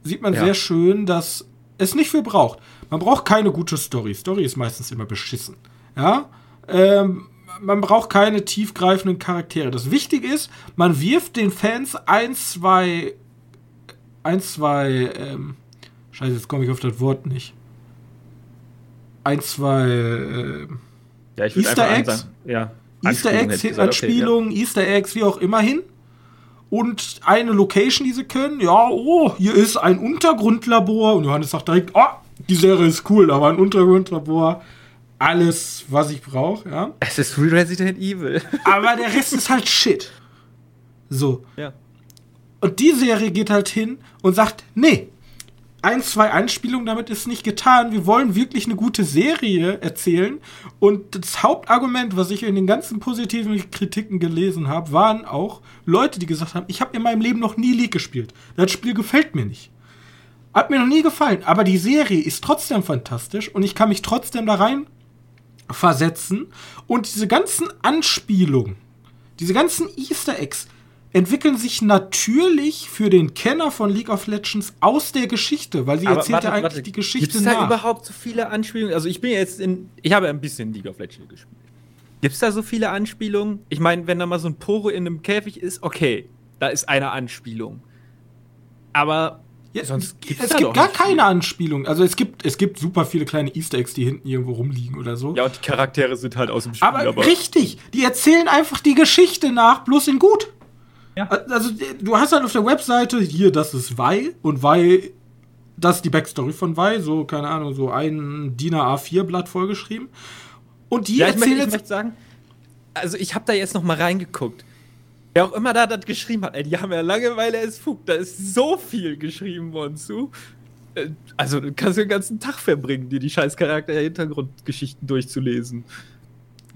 sieht man ja. sehr schön, dass es nicht viel braucht. Man braucht keine gute Story. Story ist meistens immer beschissen. Ja, ähm, man braucht keine tiefgreifenden Charaktere. Das Wichtige ist, man wirft den Fans ein, zwei, ein, zwei, ähm, Scheiße, jetzt komme ich auf das Wort nicht ein, zwei äh, ja, ich Easter Eggs. Sagen, ja. Easter Eggs, Anspielungen, okay, ja. Easter Eggs, wie auch immer hin. Und eine Location, die sie können. Ja, oh, hier ist ein Untergrundlabor. Und Johannes sagt direkt, oh, die Serie ist cool, aber ein Untergrundlabor. Alles, was ich brauche, ja. Es ist Resident Evil. [laughs] aber der Rest ist halt Shit. So. Ja. Und die Serie geht halt hin und sagt, nee, ein, zwei Anspielungen, damit ist nicht getan. Wir wollen wirklich eine gute Serie erzählen. Und das Hauptargument, was ich in den ganzen positiven Kritiken gelesen habe, waren auch Leute, die gesagt haben, ich habe in meinem Leben noch nie League gespielt. Das Spiel gefällt mir nicht. Hat mir noch nie gefallen. Aber die Serie ist trotzdem fantastisch und ich kann mich trotzdem da rein versetzen. Und diese ganzen Anspielungen, diese ganzen Easter Eggs, entwickeln sich natürlich für den Kenner von League of Legends aus der Geschichte, weil sie Aber erzählt ja eigentlich warte, die Geschichte Gibt's nach. Gibt es da überhaupt so viele Anspielungen? Also ich bin jetzt in, ich habe ein bisschen League of Legends gespielt. Gibt es da so viele Anspielungen? Ich meine, wenn da mal so ein Poro in einem Käfig ist, okay, da ist eine Anspielung. Aber ja, sonst gibt's es gibt gar keine Anspielung. Also es gibt, es gibt super viele kleine Easter Eggs, die hinten irgendwo rumliegen oder so. Ja, und die Charaktere sind halt aus dem Spiel. Aber, aber richtig, die erzählen einfach die Geschichte nach, bloß in gut. Ja. Also, du hast halt auf der Webseite, hier, das ist Vi und Vi, das ist die Backstory von Vi, so, keine Ahnung, so ein DIN A4-Blatt vollgeschrieben. Und die ja, ich erzählen möchte, ich möchte sagen, also ich habe da jetzt noch mal reingeguckt. Wer auch immer da das geschrieben hat, ey, die haben ja Langeweile es Fug. Da ist so viel geschrieben worden zu. Äh, also, du kannst den ganzen Tag verbringen, dir die scheiß Charakter-Hintergrundgeschichten durchzulesen.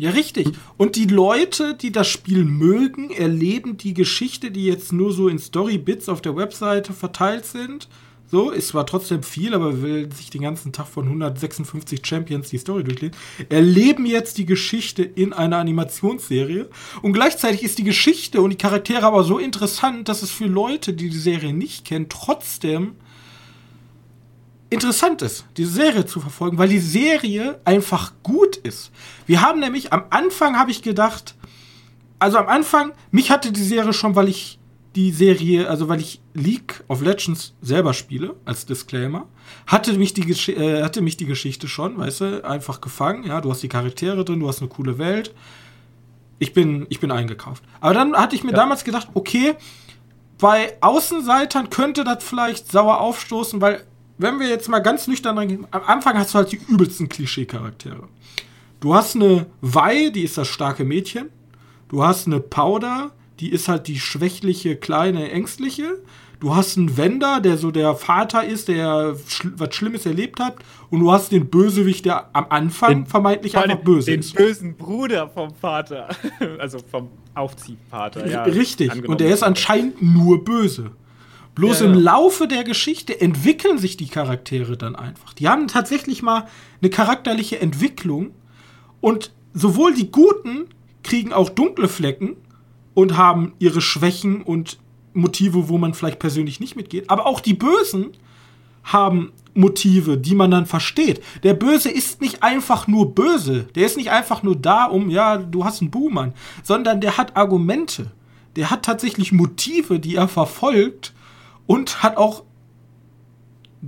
Ja, richtig. Und die Leute, die das Spiel mögen, erleben die Geschichte, die jetzt nur so in Story-Bits auf der Webseite verteilt sind. So, ist zwar trotzdem viel, aber will sich den ganzen Tag von 156 Champions die Story durchlesen. Erleben jetzt die Geschichte in einer Animationsserie. Und gleichzeitig ist die Geschichte und die Charaktere aber so interessant, dass es für Leute, die die Serie nicht kennen, trotzdem interessant ist, diese Serie zu verfolgen, weil die Serie einfach gut ist. Wir haben nämlich am Anfang habe ich gedacht, also am Anfang, mich hatte die Serie schon, weil ich die Serie, also weil ich League of Legends selber spiele, als Disclaimer, hatte mich die, Gesch äh, hatte mich die Geschichte schon, weißt du, einfach gefangen. Ja, du hast die Charaktere drin, du hast eine coole Welt. Ich bin, ich bin eingekauft. Aber dann hatte ich mir ja. damals gedacht, okay, bei Außenseitern könnte das vielleicht sauer aufstoßen, weil wenn wir jetzt mal ganz nüchtern reingehen, am Anfang hast du halt die übelsten Klischee-Charaktere. Du hast eine Wei, die ist das starke Mädchen. Du hast eine Powder, die ist halt die schwächliche, kleine, ängstliche. Du hast einen Wender, der so der Vater ist, der schl was Schlimmes erlebt hat. Und du hast den Bösewicht, der am Anfang den, vermeintlich einfach böse den ist. Den bösen Bruder vom Vater. [laughs] also vom Aufziehvater, ja. Richtig. Und der ist anscheinend nur böse. Bloß ja, ja. im Laufe der Geschichte entwickeln sich die Charaktere dann einfach. Die haben tatsächlich mal eine charakterliche Entwicklung und sowohl die Guten kriegen auch dunkle Flecken und haben ihre Schwächen und Motive, wo man vielleicht persönlich nicht mitgeht, aber auch die Bösen haben Motive, die man dann versteht. Der Böse ist nicht einfach nur böse. Der ist nicht einfach nur da, um, ja, du hast einen Buhmann, sondern der hat Argumente. Der hat tatsächlich Motive, die er verfolgt und hat auch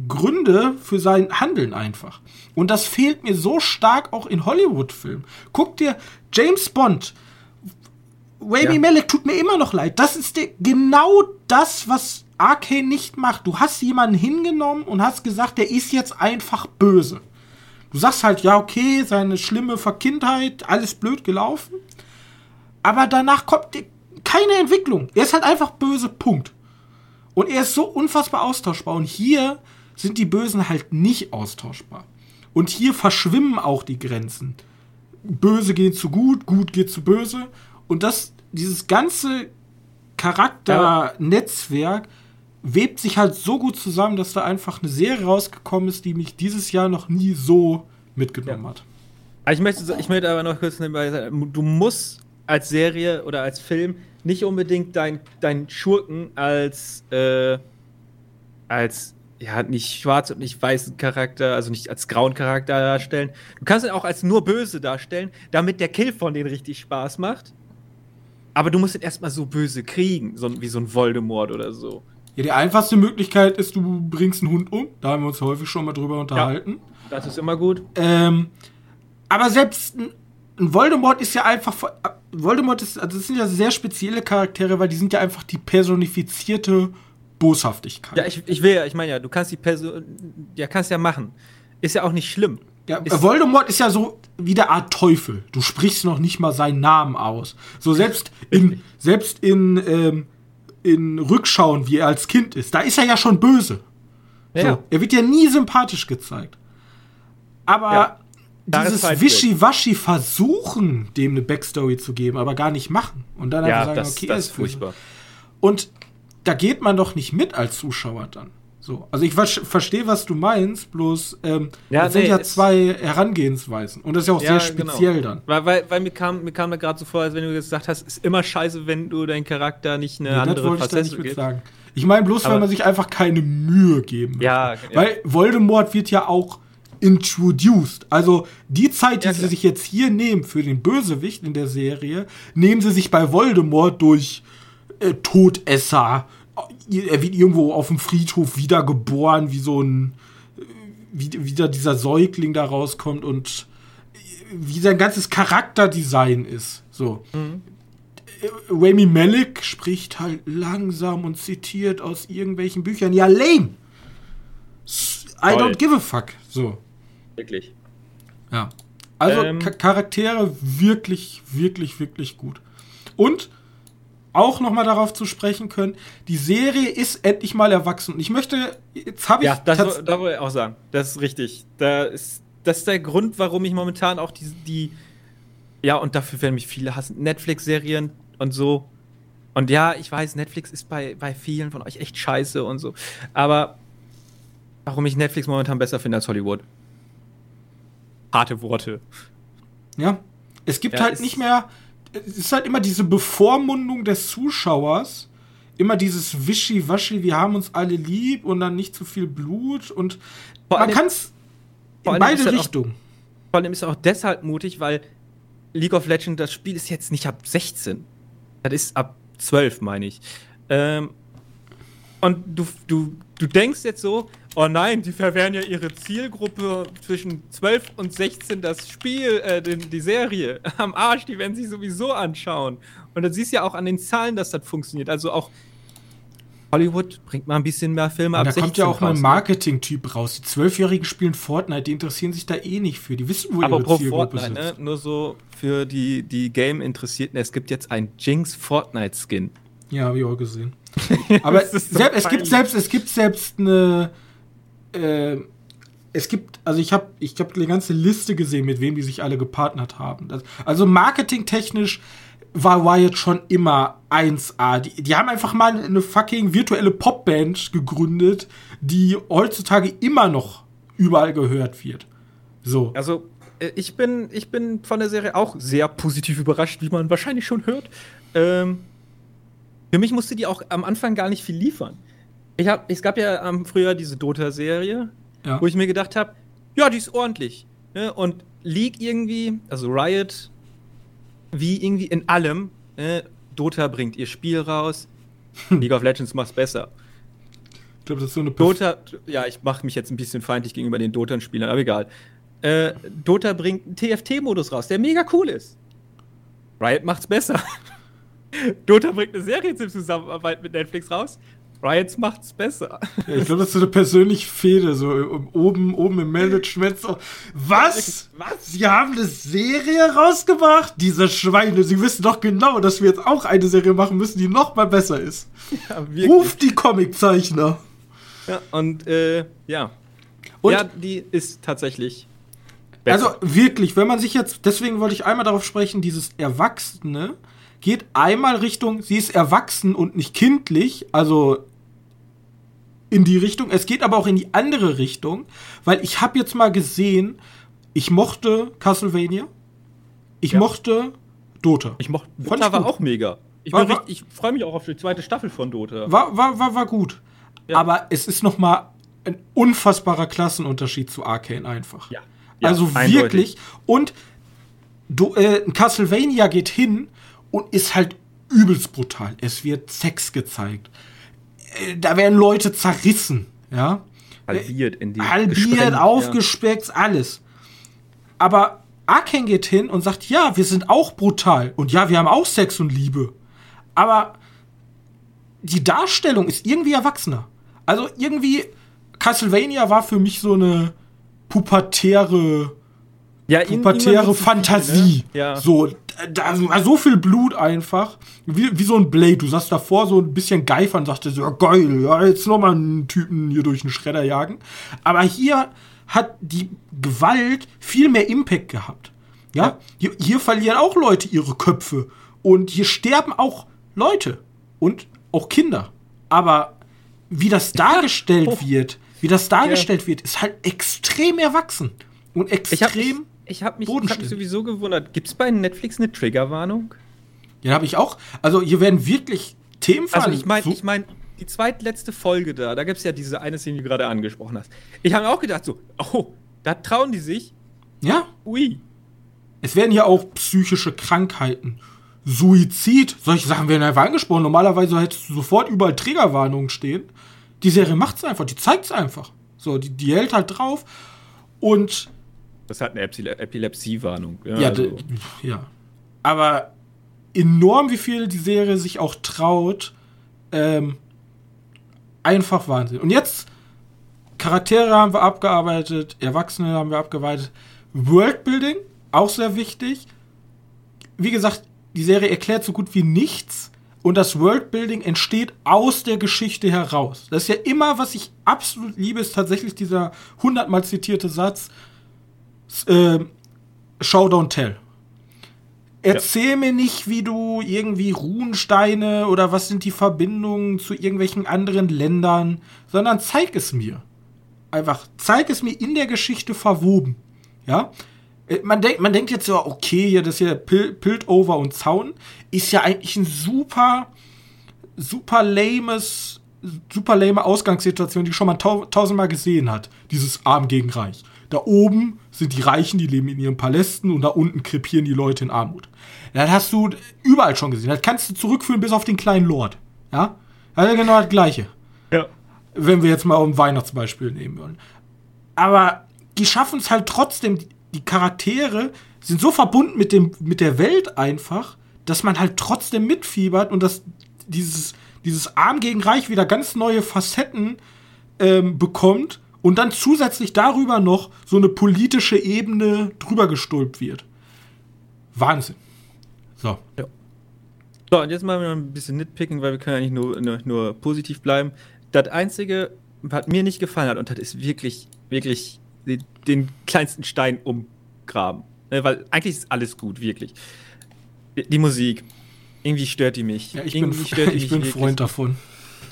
Gründe für sein Handeln einfach. Und das fehlt mir so stark auch in Hollywood-Filmen. Guck dir James Bond. Wavy ja. Malek tut mir immer noch leid. Das ist genau das, was Arcane nicht macht. Du hast jemanden hingenommen und hast gesagt, der ist jetzt einfach böse. Du sagst halt, ja, okay, seine schlimme Verkindheit, alles blöd gelaufen. Aber danach kommt keine Entwicklung. Er ist halt einfach böse, Punkt. Und er ist so unfassbar austauschbar. Und hier sind die Bösen halt nicht austauschbar. Und hier verschwimmen auch die Grenzen. Böse geht zu gut, gut geht zu böse. Und das, dieses ganze Charakternetzwerk webt sich halt so gut zusammen, dass da einfach eine Serie rausgekommen ist, die mich dieses Jahr noch nie so mitgenommen ja. hat. Ich möchte, ich möchte aber noch kurz nebenbei sagen, du musst als Serie oder als Film nicht unbedingt deinen dein Schurken als, äh, als, ja, nicht schwarz und nicht weißen Charakter, also nicht als grauen Charakter darstellen. Du kannst ihn auch als nur böse darstellen, damit der Kill von denen richtig Spaß macht. Aber du musst ihn erstmal so böse kriegen, so, wie so ein Voldemort oder so. Ja, die einfachste Möglichkeit ist, du bringst einen Hund um. Da haben wir uns häufig schon mal drüber unterhalten. Ja, das ist immer gut. Ähm, aber selbst ein, ein Voldemort ist ja einfach Voldemort ist, also das sind ja sehr spezielle Charaktere, weil die sind ja einfach die personifizierte Boshaftigkeit. Ja, ich, ich will ja, ich meine ja, du kannst die Person, ja, kannst ja machen. Ist ja auch nicht schlimm. Ja, ist Voldemort ist ja so wie der Art Teufel. Du sprichst noch nicht mal seinen Namen aus. So selbst in, selbst in, ähm, in Rückschauen, wie er als Kind ist, da ist er ja schon böse. Ja. So, er wird ja nie sympathisch gezeigt. Aber ja, dieses Wischiwaschi versuchen, dem eine Backstory zu geben, aber gar nicht machen. Und dann ja, einfach sagen, das, okay, das ist furchtbar. Und da geht man doch nicht mit als Zuschauer dann. So, also ich verstehe, was du meinst, bloß ähm, ja, das nee, sind ja zwei Herangehensweisen und das ist ja auch ja, sehr genau. speziell genau. dann. Weil, weil, weil mir kam mir kam da gerade so vor, als wenn du gesagt hast, ist immer scheiße, wenn du deinen Charakter nicht eine nee, andere das wollte ich da nicht sagen. Ich meine bloß, Aber weil man sich einfach keine Mühe geben ja, ja, Weil Voldemort wird ja auch introduced. Also die Zeit, die ja, sie sich jetzt hier nehmen für den Bösewicht in der Serie, nehmen sie sich bei Voldemort durch äh, Todesser, er wird irgendwo auf dem Friedhof wiedergeboren, wie so ein, wie wieder dieser Säugling da rauskommt und wie sein ganzes Charakterdesign ist. So. Mhm. Rami Malek spricht halt langsam und zitiert aus irgendwelchen Büchern. Ja, lame. I Toll. don't give a fuck. So. Wirklich. Ja. Also ähm. Charaktere wirklich, wirklich, wirklich gut. Und auch noch mal darauf zu sprechen können, die Serie ist endlich mal erwachsen. Und ich möchte, jetzt habe ich... Ja, das, da wollte ich auch sagen. Das ist richtig. Da ist, das ist der Grund, warum ich momentan auch die, die ja, und dafür werden mich viele hassen, Netflix-Serien und so. Und ja, ich weiß, Netflix ist bei, bei vielen von euch echt scheiße und so. Aber warum ich Netflix momentan besser finde als Hollywood? Harte Worte. Ja, es gibt ja, halt nicht mehr es ist halt immer diese Bevormundung des Zuschauers, immer dieses Wischi-Waschi, wir haben uns alle lieb und dann nicht zu viel Blut und vor man kann es in beide Richtungen. Auch, vor allem ist es auch deshalb mutig, weil League of Legends, das Spiel ist jetzt nicht ab 16. Das ist ab 12, meine ich. Ähm, und du, du, du denkst jetzt so, oh nein, die verwehren ja ihre Zielgruppe zwischen 12 und 16 das Spiel, äh, die, die Serie [laughs] am Arsch, die werden sich sowieso anschauen. Und dann siehst du ja auch an den Zahlen, dass das funktioniert. Also auch Hollywood bringt mal ein bisschen mehr Filme ab. Da kommt ja auch mal ein Marketing-Typ raus. Die Zwölfjährigen spielen Fortnite, die interessieren sich da eh nicht für. Die wissen, wo Aber ihre pro Zielgruppe Fortnite, Ne? Nur so für die, die Game-Interessierten. Es gibt jetzt ein Jinx Fortnite-Skin. Ja, habe ich auch gesehen. [laughs] Aber so selbst, es gibt selbst, es gibt selbst eine. Äh, es gibt, also ich habe ich hab eine ganze Liste gesehen, mit wem die sich alle gepartnert haben. Das, also marketingtechnisch war Wyatt schon immer 1A. Die, die haben einfach mal eine fucking virtuelle Popband gegründet, die heutzutage immer noch überall gehört wird. So. Also, äh, ich bin, ich bin von der Serie auch sehr positiv überrascht, wie man wahrscheinlich schon hört. Ähm, für mich musste die auch am Anfang gar nicht viel liefern. Ich hab, es gab ja ähm, früher diese Dota-Serie, ja. wo ich mir gedacht habe, ja, die ist ordentlich. Ne? Und League irgendwie, also Riot, wie irgendwie in allem, ne? Dota bringt ihr Spiel raus, [laughs] League of Legends macht's besser. Ich glaube, das ist so eine Perf Dota, ja, ich mache mich jetzt ein bisschen feindlich gegenüber den Dota-Spielern, aber egal. Äh, Dota bringt einen TFT-Modus raus, der mega cool ist. Riot macht's besser. [laughs] Dota bringt eine Serie zur Zusammenarbeit mit Netflix raus. Riots macht's besser. Ja, ich glaube, das ist so eine persönliche Fehde, so oben, oben im Management. So, was? Was? Sie haben eine Serie rausgebracht? Diese Schweine, sie wissen doch genau, dass wir jetzt auch eine Serie machen müssen, die noch mal besser ist. Ja, Ruft die Comiczeichner. Ja, und äh, ja. Und ja, die ist tatsächlich. Besser. Also wirklich, wenn man sich jetzt, deswegen wollte ich einmal darauf sprechen, dieses Erwachsene geht einmal Richtung, sie ist erwachsen und nicht kindlich, also in die Richtung. Es geht aber auch in die andere Richtung, weil ich habe jetzt mal gesehen, ich mochte Castlevania, ich ja. mochte Dota. Ich mochte Dota war auch mega. Ich, ich freue mich auch auf die zweite Staffel von Dota. War, war, war, war gut. Ja. Aber es ist noch mal ein unfassbarer Klassenunterschied zu Arcane einfach. Ja. ja also eindeutig. wirklich. Und du, äh, Castlevania geht hin und ist halt übelst brutal. Es wird Sex gezeigt. Äh, da werden Leute zerrissen, ja. Halbiert in die Halbiert, aufgespeckt, ja. alles. Aber Arcane geht hin und sagt, ja, wir sind auch brutal und ja, wir haben auch Sex und Liebe. Aber die Darstellung ist irgendwie erwachsener. Also irgendwie, Castlevania war für mich so eine pubertäre, Ja, pubertäre Fantasie. Ne? Ja. So, da war so viel Blut einfach. Wie, wie so ein Blade. Du saßt davor so ein bisschen geifern sagte so, ja, geil, ja, jetzt nochmal einen Typen hier durch den Schredder jagen. Aber hier hat die Gewalt viel mehr Impact gehabt. Ja, Ja. Hier, hier verlieren auch Leute ihre Köpfe. Und hier sterben auch Leute. Und auch Kinder. Aber wie das dargestellt Oh. wird, wie das dargestellt wird, ist halt extrem erwachsen. Und extrem. Ich hab mich, ich hab mich sowieso gewundert. Gibt es bei Netflix eine Triggerwarnung? Ja, habe ich auch. Also hier werden wirklich Themen Also ich meine, ich meine, die zweitletzte Folge da, da gibt es ja diese eine Szene, die du gerade angesprochen hast. Ich habe mir auch gedacht, so, oh, da trauen die sich. ja, Ui. es werden ja auch psychische Krankheiten, Suizid, solche Sachen werden einfach angesprochen. Normalerweise hättest du sofort überall Triggerwarnungen stehen. Die Serie macht's einfach, die zeigt's einfach. So, die, die hält halt drauf. Und Das hat eine Epile Epilepsie-Warnung. ja, also. d- ja. Aber enorm, wie viel die Serie sich auch traut. Ähm, einfach Wahnsinn. Und jetzt, Charaktere haben wir abgearbeitet, Erwachsene haben wir abgearbeitet. Worldbuilding, auch sehr wichtig. Wie gesagt, die Serie erklärt so gut wie nichts. Und das Worldbuilding entsteht aus der Geschichte heraus. Das ist ja immer, was ich absolut liebe, ist tatsächlich dieser hundertmal zitierte Satz, äh, Show, don't tell. Erzähl mir nicht, wie du irgendwie Runensteine oder was sind die Verbindungen zu irgendwelchen anderen Ländern, sondern zeig es mir. Einfach, zeig es mir in der Geschichte verwoben. Ja? Äh, Man, denk, man denkt jetzt so, okay, hier das hier Pil Piltover und Zaun ist ja eigentlich ein super, super lames, super lame Ausgangssituation, die schon mal tau tausendmal gesehen hat. Dieses Arm gegen Reich. Da oben sind die Reichen, die leben in ihren Palästen und da unten krepieren die Leute in Armut. Das hast du überall schon gesehen. Das kannst du zurückführen bis auf den kleinen Lord. Ja? Also genau das Gleiche ja. wenn wir jetzt mal ein Weihnachtsbeispiel nehmen wollen. Aber die schaffen es halt trotzdem, die- die Charaktere sind so verbunden mit, dem, mit der Welt einfach, dass man halt trotzdem mitfiebert und dass dieses, dieses Arm gegen Reich wieder ganz neue Facetten ähm, bekommt und dann zusätzlich darüber noch so eine politische Ebene drüber gestülpt wird. Wahnsinn. So. So, und jetzt noch ein bisschen Nitpicking, weil wir können ja nicht nur, nur, nur positiv bleiben. Das Einzige, was mir nicht gefallen hat, und das ist wirklich, wirklich den, kleinsten Stein umgraben. Ne, weil eigentlich ist alles gut, wirklich. Die, Musik. Irgendwie stört die mich. Ja, ich bin, Irgendwie stört die ich bin wirklich. Freund davon.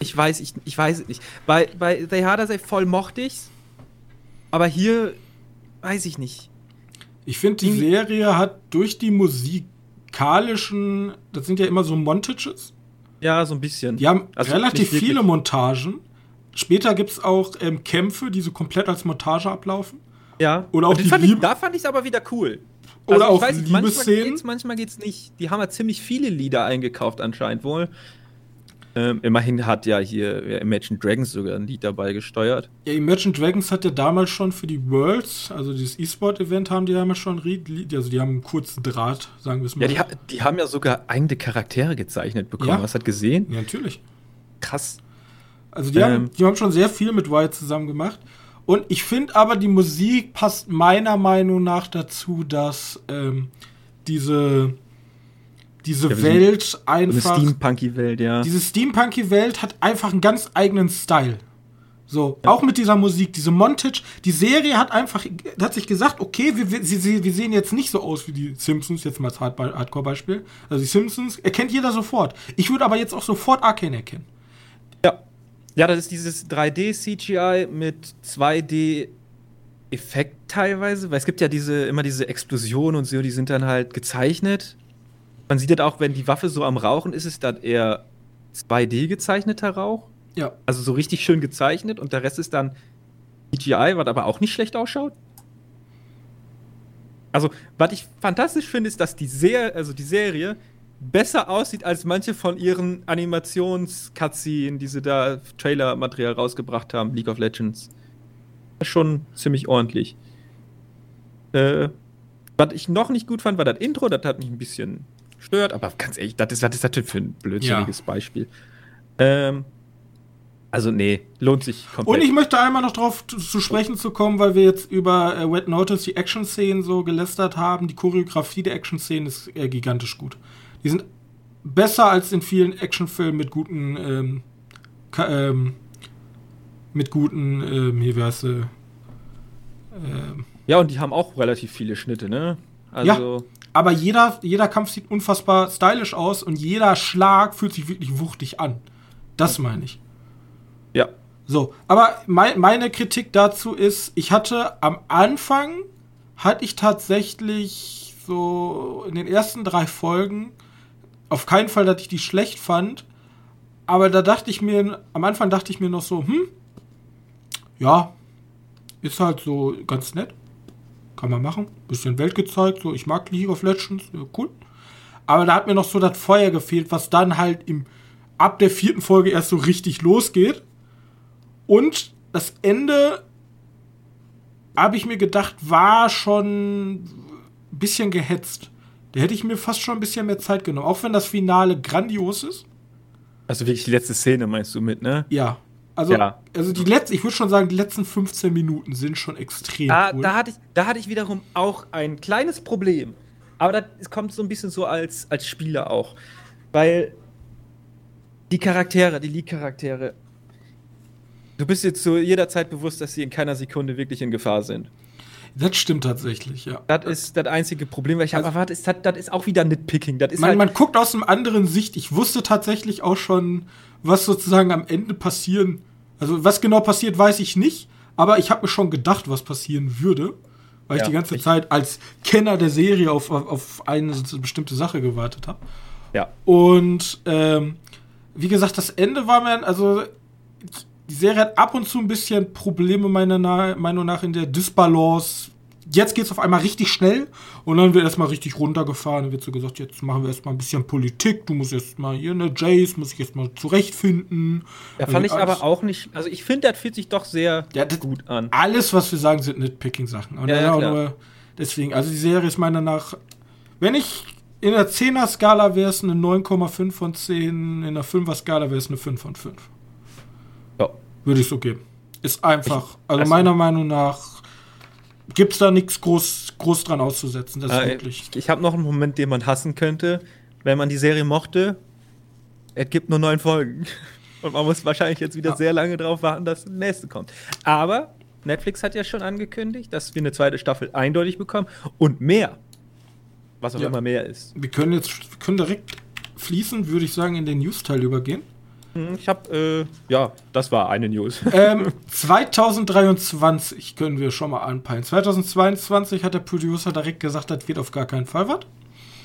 Ich weiß, ich, ich weiß es nicht. Bei, bei They Harder Say voll mochte ich's. Aber hier weiß ich nicht. Ich finde, die Serie hat durch die musikalischen, das sind ja immer so Montages, Ja, so ein bisschen. die haben Also relativ viele Montagen. Später gibt es auch ähm, Kämpfe, die so komplett als Montage ablaufen. Ja. Oder auch die fand ich, da fand ich es aber wieder cool. Oder auch nicht, manchmal Liebesszenen. geht's, manchmal geht's nicht. Die haben ja ziemlich viele Lieder eingekauft anscheinend wohl. Ähm, immerhin hat ja hier Imagine Dragons sogar ein Lied dabei gesteuert. Ja, Imagine Dragons hat ja damals schon für die Worlds, also dieses E-Sport-Event, haben die damals schon, Ried- Lied- also die haben einen kurzen Draht, sagen wir es mal. Ja, die, die haben ja sogar eigene Charaktere gezeichnet bekommen. Ja. Hast du das gesehen? ja, natürlich. Krass. Also die, Ähm. haben, die haben schon sehr viel mit Wyatt zusammen gemacht. Und ich finde aber, die Musik passt meiner Meinung nach dazu, dass ähm, diese, diese Ja, Welt So eine einfach, Steampunky-Welt, ja. diese Steampunky-Welt hat einfach einen ganz eigenen Style. So, auch mit dieser Musik, diese Montage. Die Serie hat einfach, hat sich gesagt, okay, wir, wir, sie, wir sehen jetzt nicht so aus wie die Simpsons, jetzt mal als Hard- Hardcore-Beispiel. Also die Simpsons erkennt jeder sofort. Ich würde aber jetzt auch sofort Arcane erkennen. Ja. Ja, das ist dieses 3D-CGI mit 2D-Effekt teilweise, weil es gibt ja diese, immer diese Explosionen und so, die sind dann halt gezeichnet. Man sieht das auch, wenn die Waffe so am Rauchen ist, ist das eher 2D gezeichneter Rauch. Ja, Also so richtig schön gezeichnet und der Rest ist dann CGI, was aber auch nicht schlecht ausschaut. Also, was ich fantastisch finde, ist, dass die, Ser also die Serie besser aussieht als manche von ihren Animations-Cutscenen, die sie da Trailer-Material rausgebracht haben, League of Legends. Schon ziemlich ordentlich. Äh, Was ich noch nicht gut fand, war das Intro, das hat mich ein bisschen stört, aber ganz ehrlich, das ist, was ist das für ein blödsinniges ja. Beispiel? Ähm, also nee, lohnt sich komplett. Und ich möchte einmal noch darauf zu sprechen zu kommen, weil wir jetzt über äh, Wet Notice die Action-Szenen so gelästert haben. Die Choreografie der Action-Szenen ist äh, gigantisch gut. Die sind besser als in vielen Actionfilmen mit guten, ähm, ähm, mit guten, ähm, hier wie heißt? Ähm, ja, und die haben auch relativ viele Schnitte, ne? Also ja, aber jeder, jeder Kampf sieht unfassbar stylisch aus und jeder Schlag fühlt sich wirklich wuchtig an. Das meine ich. Ja. So, aber mein, meine Kritik dazu ist, ich hatte am Anfang, hatte ich tatsächlich so in den ersten drei Folgen auf keinen Fall, dass ich die schlecht fand. Aber da dachte ich mir, am Anfang dachte ich mir noch so, hm, ja, ist halt so ganz nett. Kann man machen. Bisschen Welt gezeigt, so, ich mag League of Legends, ja, cool. Aber da hat mir noch so das Feuer gefehlt, was dann halt im, ab der vierten Folge erst so richtig losgeht. Und das Ende, habe ich mir gedacht, war schon ein bisschen gehetzt. Da hätte ich mir fast schon ein bisschen mehr Zeit genommen. Auch wenn das Finale grandios ist. Also wirklich die letzte Szene meinst du mit, ne? Ja. Also, ja. also die letzten, ich würde schon sagen, die letzten 15 Minuten sind schon extrem da, cool. Da hatte, ich, da hatte ich wiederum auch ein kleines Problem. Aber das kommt so ein bisschen so als, als Spieler auch. Weil die Charaktere, die League-Charaktere, du bist jetzt zu jeder Zeit bewusst, dass sie in keiner Sekunde wirklich in Gefahr sind. Das stimmt tatsächlich, ja. Das ist das einzige Problem, weil ich also, habe erwartet, das, das ist auch wieder Nitpicking. Das ist man, halt man guckt aus einem anderen Sicht. Ich wusste tatsächlich auch schon, was sozusagen am Ende passieren. Also, was genau passiert, weiß ich nicht. Aber ich habe mir schon gedacht, was passieren würde. Weil ja, ich die ganze ich Zeit als Kenner der Serie auf, auf eine bestimmte Sache gewartet habe. Ja. Und ähm, wie gesagt, das Ende war mir, also die Serie hat ab und zu ein bisschen Probleme, meiner Meinung nach, in der Disbalance. Jetzt geht es auf einmal richtig schnell und dann wird erstmal richtig runtergefahren. Dann wird so gesagt, jetzt machen wir erstmal ein bisschen Politik. Du musst jetzt mal hier, ne, Jace muss ich jetzt mal zurechtfinden. Ja, fand ich aber auch nicht. Also ich finde, das fühlt sich doch sehr ja, gut an. Alles, was wir sagen, sind Nitpicking-Sachen. Ja, ja, deswegen, also die Serie ist meiner nach, wenn ich in der 10er-Skala wäre es eine 9,5 von 10, in der 5er-Skala wäre es eine 5 von 5. Würde ich so geben. Ist einfach, also, also meiner Meinung nach gibt es da nichts groß, groß dran auszusetzen. Das äh, wirklich. Ich, ich habe noch einen Moment, den man hassen könnte, wenn man die Serie mochte. Es gibt nur neun Folgen. [laughs] Und man muss wahrscheinlich jetzt wieder ja. sehr lange darauf warten, dass das nächste kommt. Aber Netflix hat ja schon angekündigt, dass wir eine zweite Staffel eindeutig bekommen und mehr. Was auch ja. immer mehr ist. Wir können jetzt wir können direkt fließen, würde ich sagen, in den News-Teil übergehen. Hm, ich habe, äh, ja, das war eine News. [laughs] Ähm, 2023 können wir schon mal anpeilen. 2022 hat der Producer direkt gesagt, das wird auf gar keinen Fall was.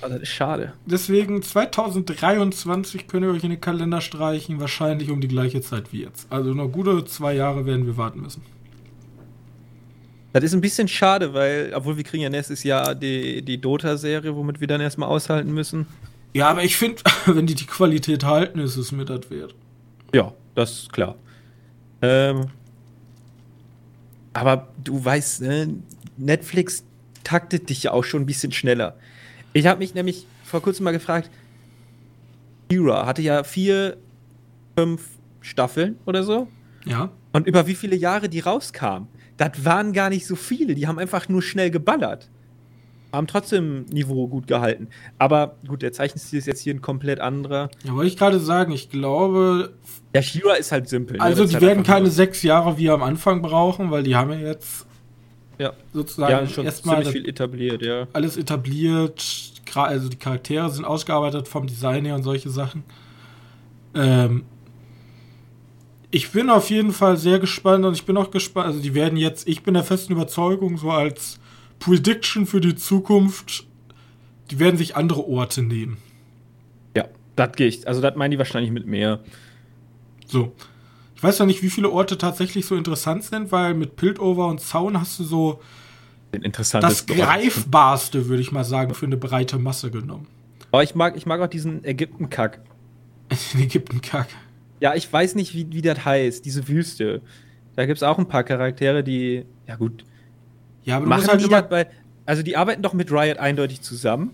Also das ist schade. Deswegen 2023 könnt ihr euch in den Kalender streichen, wahrscheinlich um die gleiche Zeit wie jetzt. Also noch gute zwei Jahre werden wir warten müssen. Das ist ein bisschen schade, weil, obwohl wir kriegen ja nächstes Jahr die, die Dota-Serie, womit wir dann erstmal aushalten müssen. Ja, aber ich finde, [laughs] wenn die die Qualität halten, ist es mir das wert. Ja, das ist klar. Ähm, aber du weißt, ne, Netflix taktet dich ja auch schon ein bisschen schneller. Ich habe mich nämlich vor kurzem mal gefragt, Hera hatte ja vier, fünf Staffeln oder so. Ja. Und über wie viele Jahre die rauskamen. Das waren gar nicht so viele. Die haben einfach nur schnell geballert haben trotzdem Niveau gut gehalten. Aber gut, der Zeichenstil ist jetzt hier ein komplett anderer. Ja, wollte ich gerade sagen, ich glaube. Der Shira ist halt simpel. Ne? Also, ne? die halt werden keine sechs Jahre wie am Anfang brauchen, weil die haben ja jetzt ja. sozusagen ja, schon erstmal viel etabliert, ja. Alles etabliert, also die Charaktere sind ausgearbeitet vom Design her und solche Sachen. Ähm, ich bin auf jeden Fall sehr gespannt und ich bin auch gespannt. Also, die werden jetzt, ich bin der festen Überzeugung, so als Prediction für die Zukunft, die werden sich andere Orte nehmen. Ja, das gehe ich. Also, das meinen die wahrscheinlich mit mehr. So. Ich weiß ja nicht, wie viele Orte tatsächlich so interessant sind, weil mit Piltover und Zaun hast du so das greifbarste, würde ich mal sagen, für eine breite Masse genommen. Aber ich mag, ich mag auch diesen Ägypten-Kack. [laughs] Den Ägypten-Kack. Ja, ich weiß nicht, wie, wie das heißt, diese Wüste. Da gibt es auch ein paar Charaktere, die, ja gut, ja, aber du musst halt immer bei, also die arbeiten doch mit Riot eindeutig zusammen.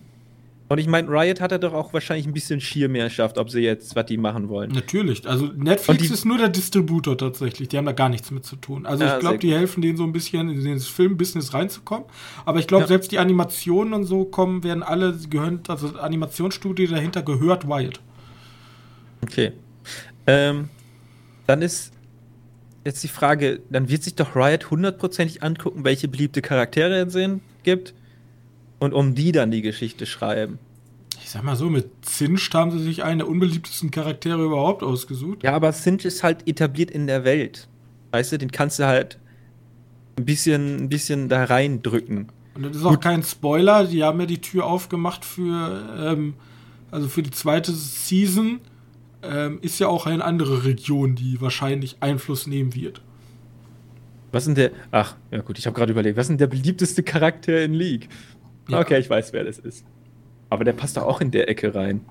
Und ich meine, Riot hat er doch auch wahrscheinlich ein bisschen Schiermehrschaft, ob sie jetzt, was die machen wollen. Natürlich. Also Netflix ist nur der Distributor tatsächlich. Die haben da gar nichts mit zu tun. Also ja, ich glaube, die helfen denen so ein bisschen in das Filmbusiness reinzukommen. Aber ich glaube, ja. selbst die Animationen und so kommen, werden alle gehören, also Animationsstudio dahinter gehört Riot. Okay. Ähm, dann ist jetzt die Frage, dann wird sich doch Riot hundertprozentig angucken, welche beliebte Charaktere es gibt und um die dann die Geschichte schreiben. Ich sag mal so, mit Zinch haben sie sich einen der unbeliebtesten Charaktere überhaupt ausgesucht. Ja, aber Zinch ist halt etabliert in der Welt. Weißt du, den kannst du halt ein bisschen, ein bisschen da reindrücken. Und das ist auch kein Spoiler, die haben ja die Tür aufgemacht für, ähm, also für die zweite Season. Ähm, ist ja auch eine andere Region, die wahrscheinlich Einfluss nehmen wird. Was denn der. Ach, ja gut, ich habe gerade überlegt, was ist denn der beliebteste Charakter in League? Ja. Okay, ich weiß, wer das ist. Aber der passt doch auch in der Ecke rein.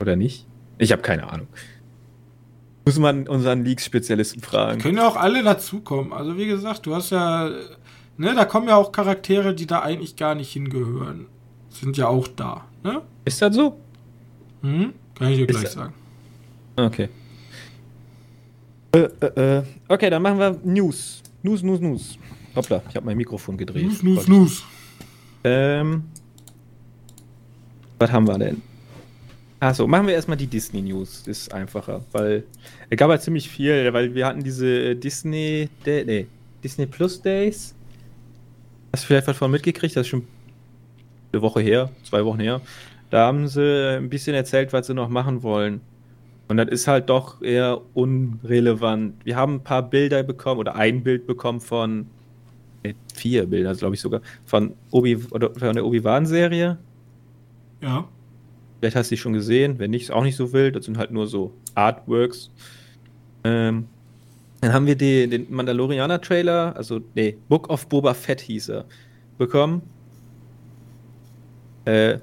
Oder nicht? Ich habe keine Ahnung. Muss man unseren Leaks-Spezialisten fragen. Können ja auch alle dazukommen. Also wie gesagt, du hast ja, ne, da kommen ja auch Charaktere, die da eigentlich gar nicht hingehören. Sind ja auch da, ne? Ist das so? Hm? Kann ich dir gleich sagen. Okay. Äh, äh, äh, okay, dann machen wir News. News, News, News. Hoppla, ich habe mein Mikrofon gedreht. News, News, News. Ähm, was haben wir denn? Achso, machen wir erstmal die Disney News. Das ist einfacher, weil es gab halt ziemlich viel, weil wir hatten diese Disney, Day, nee, Disney Plus Days. Hast du vielleicht was von mitgekriegt? Das ist schon eine Woche her, zwei Wochen her. Da haben sie ein bisschen erzählt, was sie noch machen wollen. Und das ist halt doch eher unrelevant. Wir haben ein paar Bilder bekommen oder ein Bild bekommen von vier Bilder, glaube ich sogar, von Obi oder von der Obi-Wan-Serie. Ja. Vielleicht hast du die schon gesehen, wenn nicht, ist auch nicht so wild. Das sind halt nur so Artworks. Ähm, dann haben wir die, den Mandalorianer-Trailer, also, nee, Book of Boba Fett hieß er, bekommen. Äh,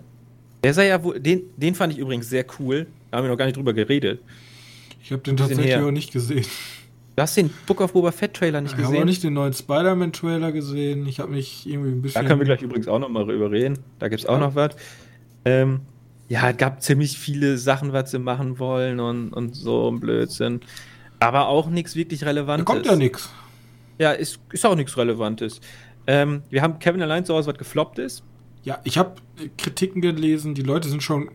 der sei ja wohl, den, den fand ich übrigens sehr cool. Da haben wir noch gar nicht drüber geredet. Ich habe den tatsächlich auch nicht gesehen. Du hast den Book of Boba Fett Trailer nicht ich gesehen? Ich habe auch nicht den neuen Spider-Man Trailer gesehen. Ich habe mich irgendwie ein bisschen. Da können wir gleich übrigens auch noch mal drüber reden. Da gibt es auch ja. noch was. Ähm, ja, es gab ziemlich viele Sachen, was sie machen wollen und, und so ein Blödsinn. Aber auch nichts wirklich Relevantes. Da kommt ja nichts. Ja, ist, ist auch nichts Relevantes. Ähm, wir haben Kevin allein zu Hause, was gefloppt ist. Ja, ich habe Kritiken gelesen. Die Leute sind schon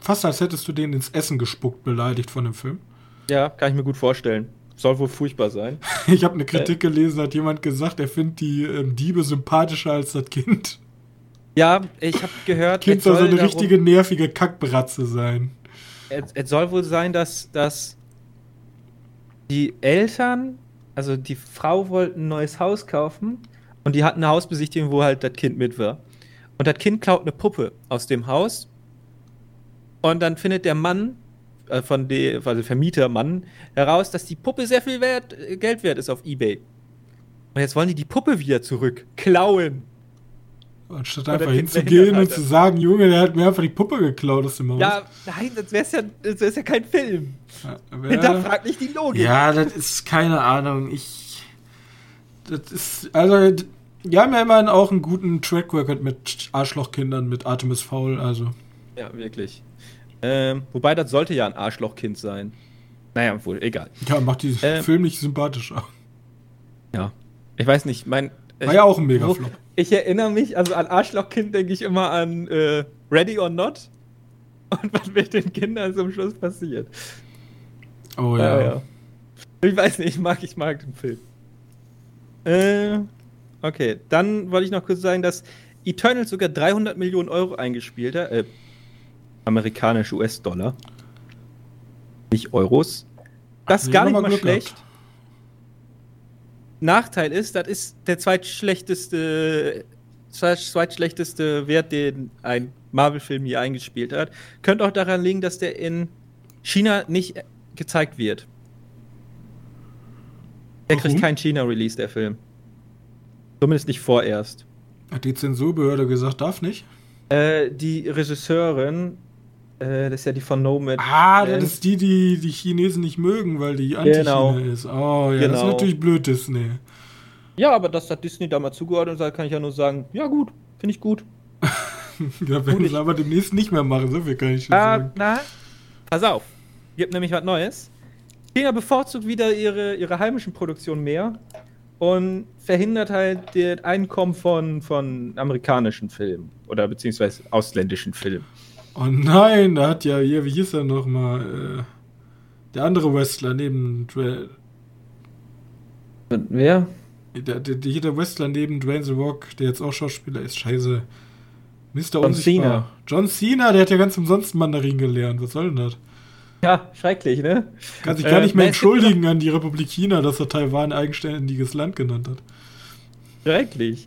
fast, als hättest du denen ins Essen gespuckt, beleidigt von dem Film. Ja, kann ich mir gut vorstellen soll wohl furchtbar sein. [laughs] Ich habe eine Kritik äh, gelesen, hat jemand gesagt, er findet die ähm, Diebe sympathischer als das Kind. Ja, ich habe gehört. Kind soll so eine darum, richtige nervige Kackbratze sein. Es, es, soll wohl sein, dass, dass die Eltern, also die Frau wollten ein neues Haus kaufen und die hatten eine Hausbesichtigung, wo halt das Kind mit war. Und das Kind klaut eine Puppe aus dem Haus und dann findet der Mann äh, von dem also Vermietermann heraus, dass die Puppe sehr viel wert, äh, Geld wert ist auf Ebay. Und jetzt wollen die die Puppe wieder zurück klauen. Anstatt einfach hinzugehen und zu sagen, Junge, der hat mir einfach die Puppe geklaut aus dem Haus. Ja, nein, das wäre ja, das wär's ja kein Film. Ja, Hinterfragt [laughs] nicht die Logik. Ja, das ist keine Ahnung. Ich. Das ist. Also, die haben ja immerhin auch einen guten Track Record mit Arschlochkindern, mit Artemis Foul, also. Ja, wirklich. Ähm, wobei das sollte ja ein Arschlochkind sein. Naja, wohl, egal. Ja, macht diesen ähm, Film nicht sympathischer. Ja. Ich weiß nicht, mein. War ich, ja auch ein Megaflop. Ich erinnere mich, also an Arschlochkind denke ich immer an äh, Ready or Not. [laughs] Und was mit den Kindern zum Schluss passiert. Oh ja. Ah, ja. Ich weiß nicht, ich mag, ich mag den Film. Äh, okay, dann wollte ich noch kurz sagen, dass Eternal sogar 300 Millionen Euro eingespielt hat. Äh, amerikanische US-Dollar. Nicht Euros. Das ist gar nicht mal Glück schlecht. Gehabt. Nachteil ist, das ist der zweitschlechteste, zweitschlechteste Wert, den ein Marvel-Film hier eingespielt hat. Könnte auch daran liegen, dass der in China nicht gezeigt wird. Der Warum? kriegt kein China-Release, der Film. Zumindest nicht vorerst. Hat die Zensurbehörde gesagt, darf nicht? Äh, die Regisseurin äh, das ist ja die von Nomad. Ah, das ist die, die die Chinesen nicht mögen, weil die Anti-China genau. ist. Oh, ja, genau. das ist genau. natürlich blöd, Disney. Ja, aber dass da Disney da mal zugeordnet hat, kann ich ja nur sagen, ja gut, finde ich gut. [laughs] ja, werden sie aber demnächst nicht mehr machen, so viel kann ich schon Ah, sagen. na, pass auf. Gibt nämlich was Neues. China bevorzugt wieder ihre, ihre heimischen Produktionen mehr und verhindert halt das Einkommen von, von amerikanischen Filmen oder beziehungsweise ausländischen Filmen. Oh nein, da hat ja hier, wie hieß er nochmal, äh, der andere Wrestler neben Dwayne, wer? der, der, der, der Wrestler neben Dwayne The Rock, der jetzt auch Schauspieler ist, scheiße. Mr. John Unsichtbar. Cena. John Cena, der hat ja ganz umsonst Mandarin gelernt. Was soll denn das? Ja, schrecklich, ne? Kann sich Äh, gar nicht mehr entschuldigen an die Republik China, dass er Taiwan ein eigenständiges Land genannt hat. Schrecklich.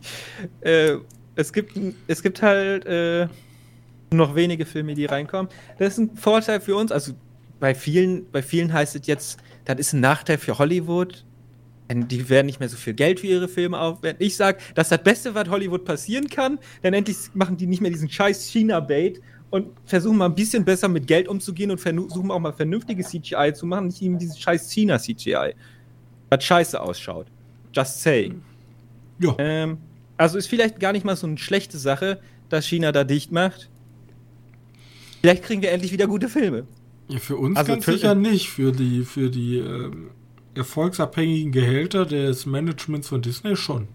Äh, es, gibt, es gibt halt äh, noch wenige Filme, die reinkommen. Das ist ein Vorteil für uns. Also bei vielen, bei vielen heißt es jetzt, das ist ein Nachteil für Hollywood. Denn die werden nicht mehr so viel Geld für ihre Filme aufwenden. Ich sage, das ist das Beste, was Hollywood passieren kann. Denn endlich machen die nicht mehr diesen scheiß China-Bait und versuchen mal ein bisschen besser mit Geld umzugehen und versuchen auch mal vernünftiges CGI zu machen. Nicht eben dieses scheiß China-CGI. Was scheiße ausschaut. Just saying. Ja, Ähm, also ist vielleicht gar nicht mal so eine schlechte Sache, dass China da dicht macht. Vielleicht kriegen wir endlich wieder gute Filme. ja für uns Also ganz sicher nicht. Für die, für die ähm, erfolgsabhängigen Gehälter des Managements von Disney schon.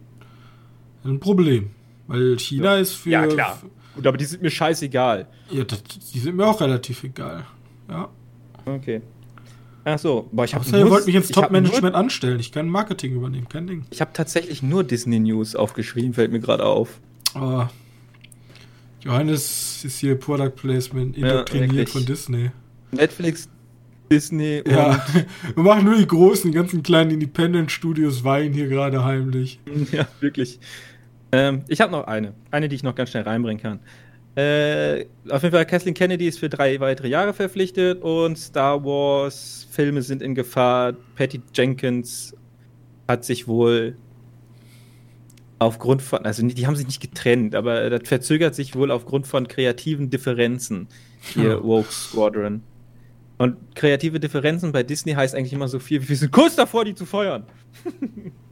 Ein Problem. Weil China ist für. Ja, klar. Gut, aber die sind mir scheißegal. Ja, das, die sind mir auch relativ egal. Ja. Okay. Ach so, boah, ich habe ihr wollt mich ins Top-Management anstellen. Ich kann Marketing übernehmen, kein Ding. Ich habe tatsächlich nur Disney News aufgeschrieben, fällt mir gerade auf. Aber Johannes ist hier Product Placement Ja, indoktriniert wirklich. von Disney. Netflix, Disney Ja, [laughs] wir machen nur die großen, ganzen kleinen Independent-Studios weinen hier gerade heimlich. und ja, wirklich. Ähm, ich habe noch eine, eine, die ich noch ganz schnell reinbringen kann. Äh, auf jeden Fall, Kathleen Kennedy ist für drei weitere Jahre verpflichtet und Star Wars Filme sind in Gefahr. Patty Jenkins hat sich wohl aufgrund von, also die haben sich nicht getrennt, aber das verzögert sich wohl aufgrund von kreativen Differenzen. Hier, Ja. Woke Squadron. Und kreative Differenzen bei Disney heißt eigentlich immer so viel, wie wir sind kurz davor, die zu feuern. [laughs]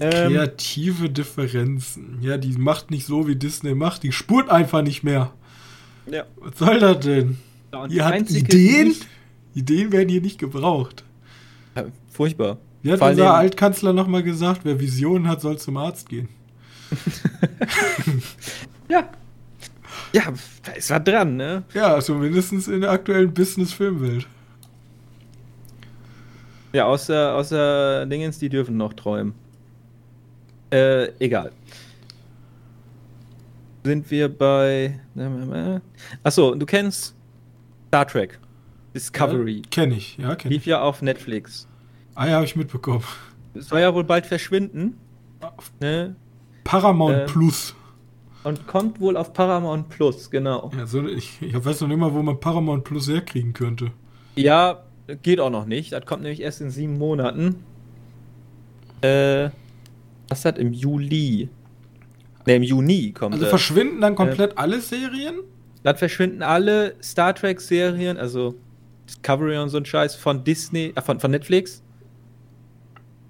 ähm, Kreative Differenzen. Ja, die macht nicht so, wie Disney macht. Die spurt einfach nicht mehr. ja. Was soll das denn? Ja, Ihr habt Ideen? die- Ideen werden hier nicht gebraucht. Ja, furchtbar. Wie hat Vor unser Altkanzler nochmal gesagt, wer Visionen hat, soll zum Arzt gehen. [laughs] Ja. Ja, da ist was dran, ne? Ja, zumindest in der aktuellen Business-Filmwelt. Ja, außer, außer Dingens, die dürfen noch träumen. Äh, egal. Sind wir bei. Achso, du kennst Star Trek. Discovery. Kenne ich, ja, kenne ich. Lief ja auf Netflix. Ah ja, habe ich mitbekommen. Soll ja wohl bald verschwinden. Ne? Paramount Ähm. Plus. Und kommt wohl auf Paramount Plus, genau. Ja, so, ich, ich weiß noch nicht mal, wo man Paramount Plus herkriegen könnte. Ja, geht auch noch nicht. Das kommt nämlich erst in sieben Monaten. Äh, was hat im Juli? Ne, im Juni kommt Also verschwinden dann komplett alle Serien? Dann verschwinden alle Star Trek-Serien, also Discovery und so ein Scheiß, von Disney, äh, von, von Netflix.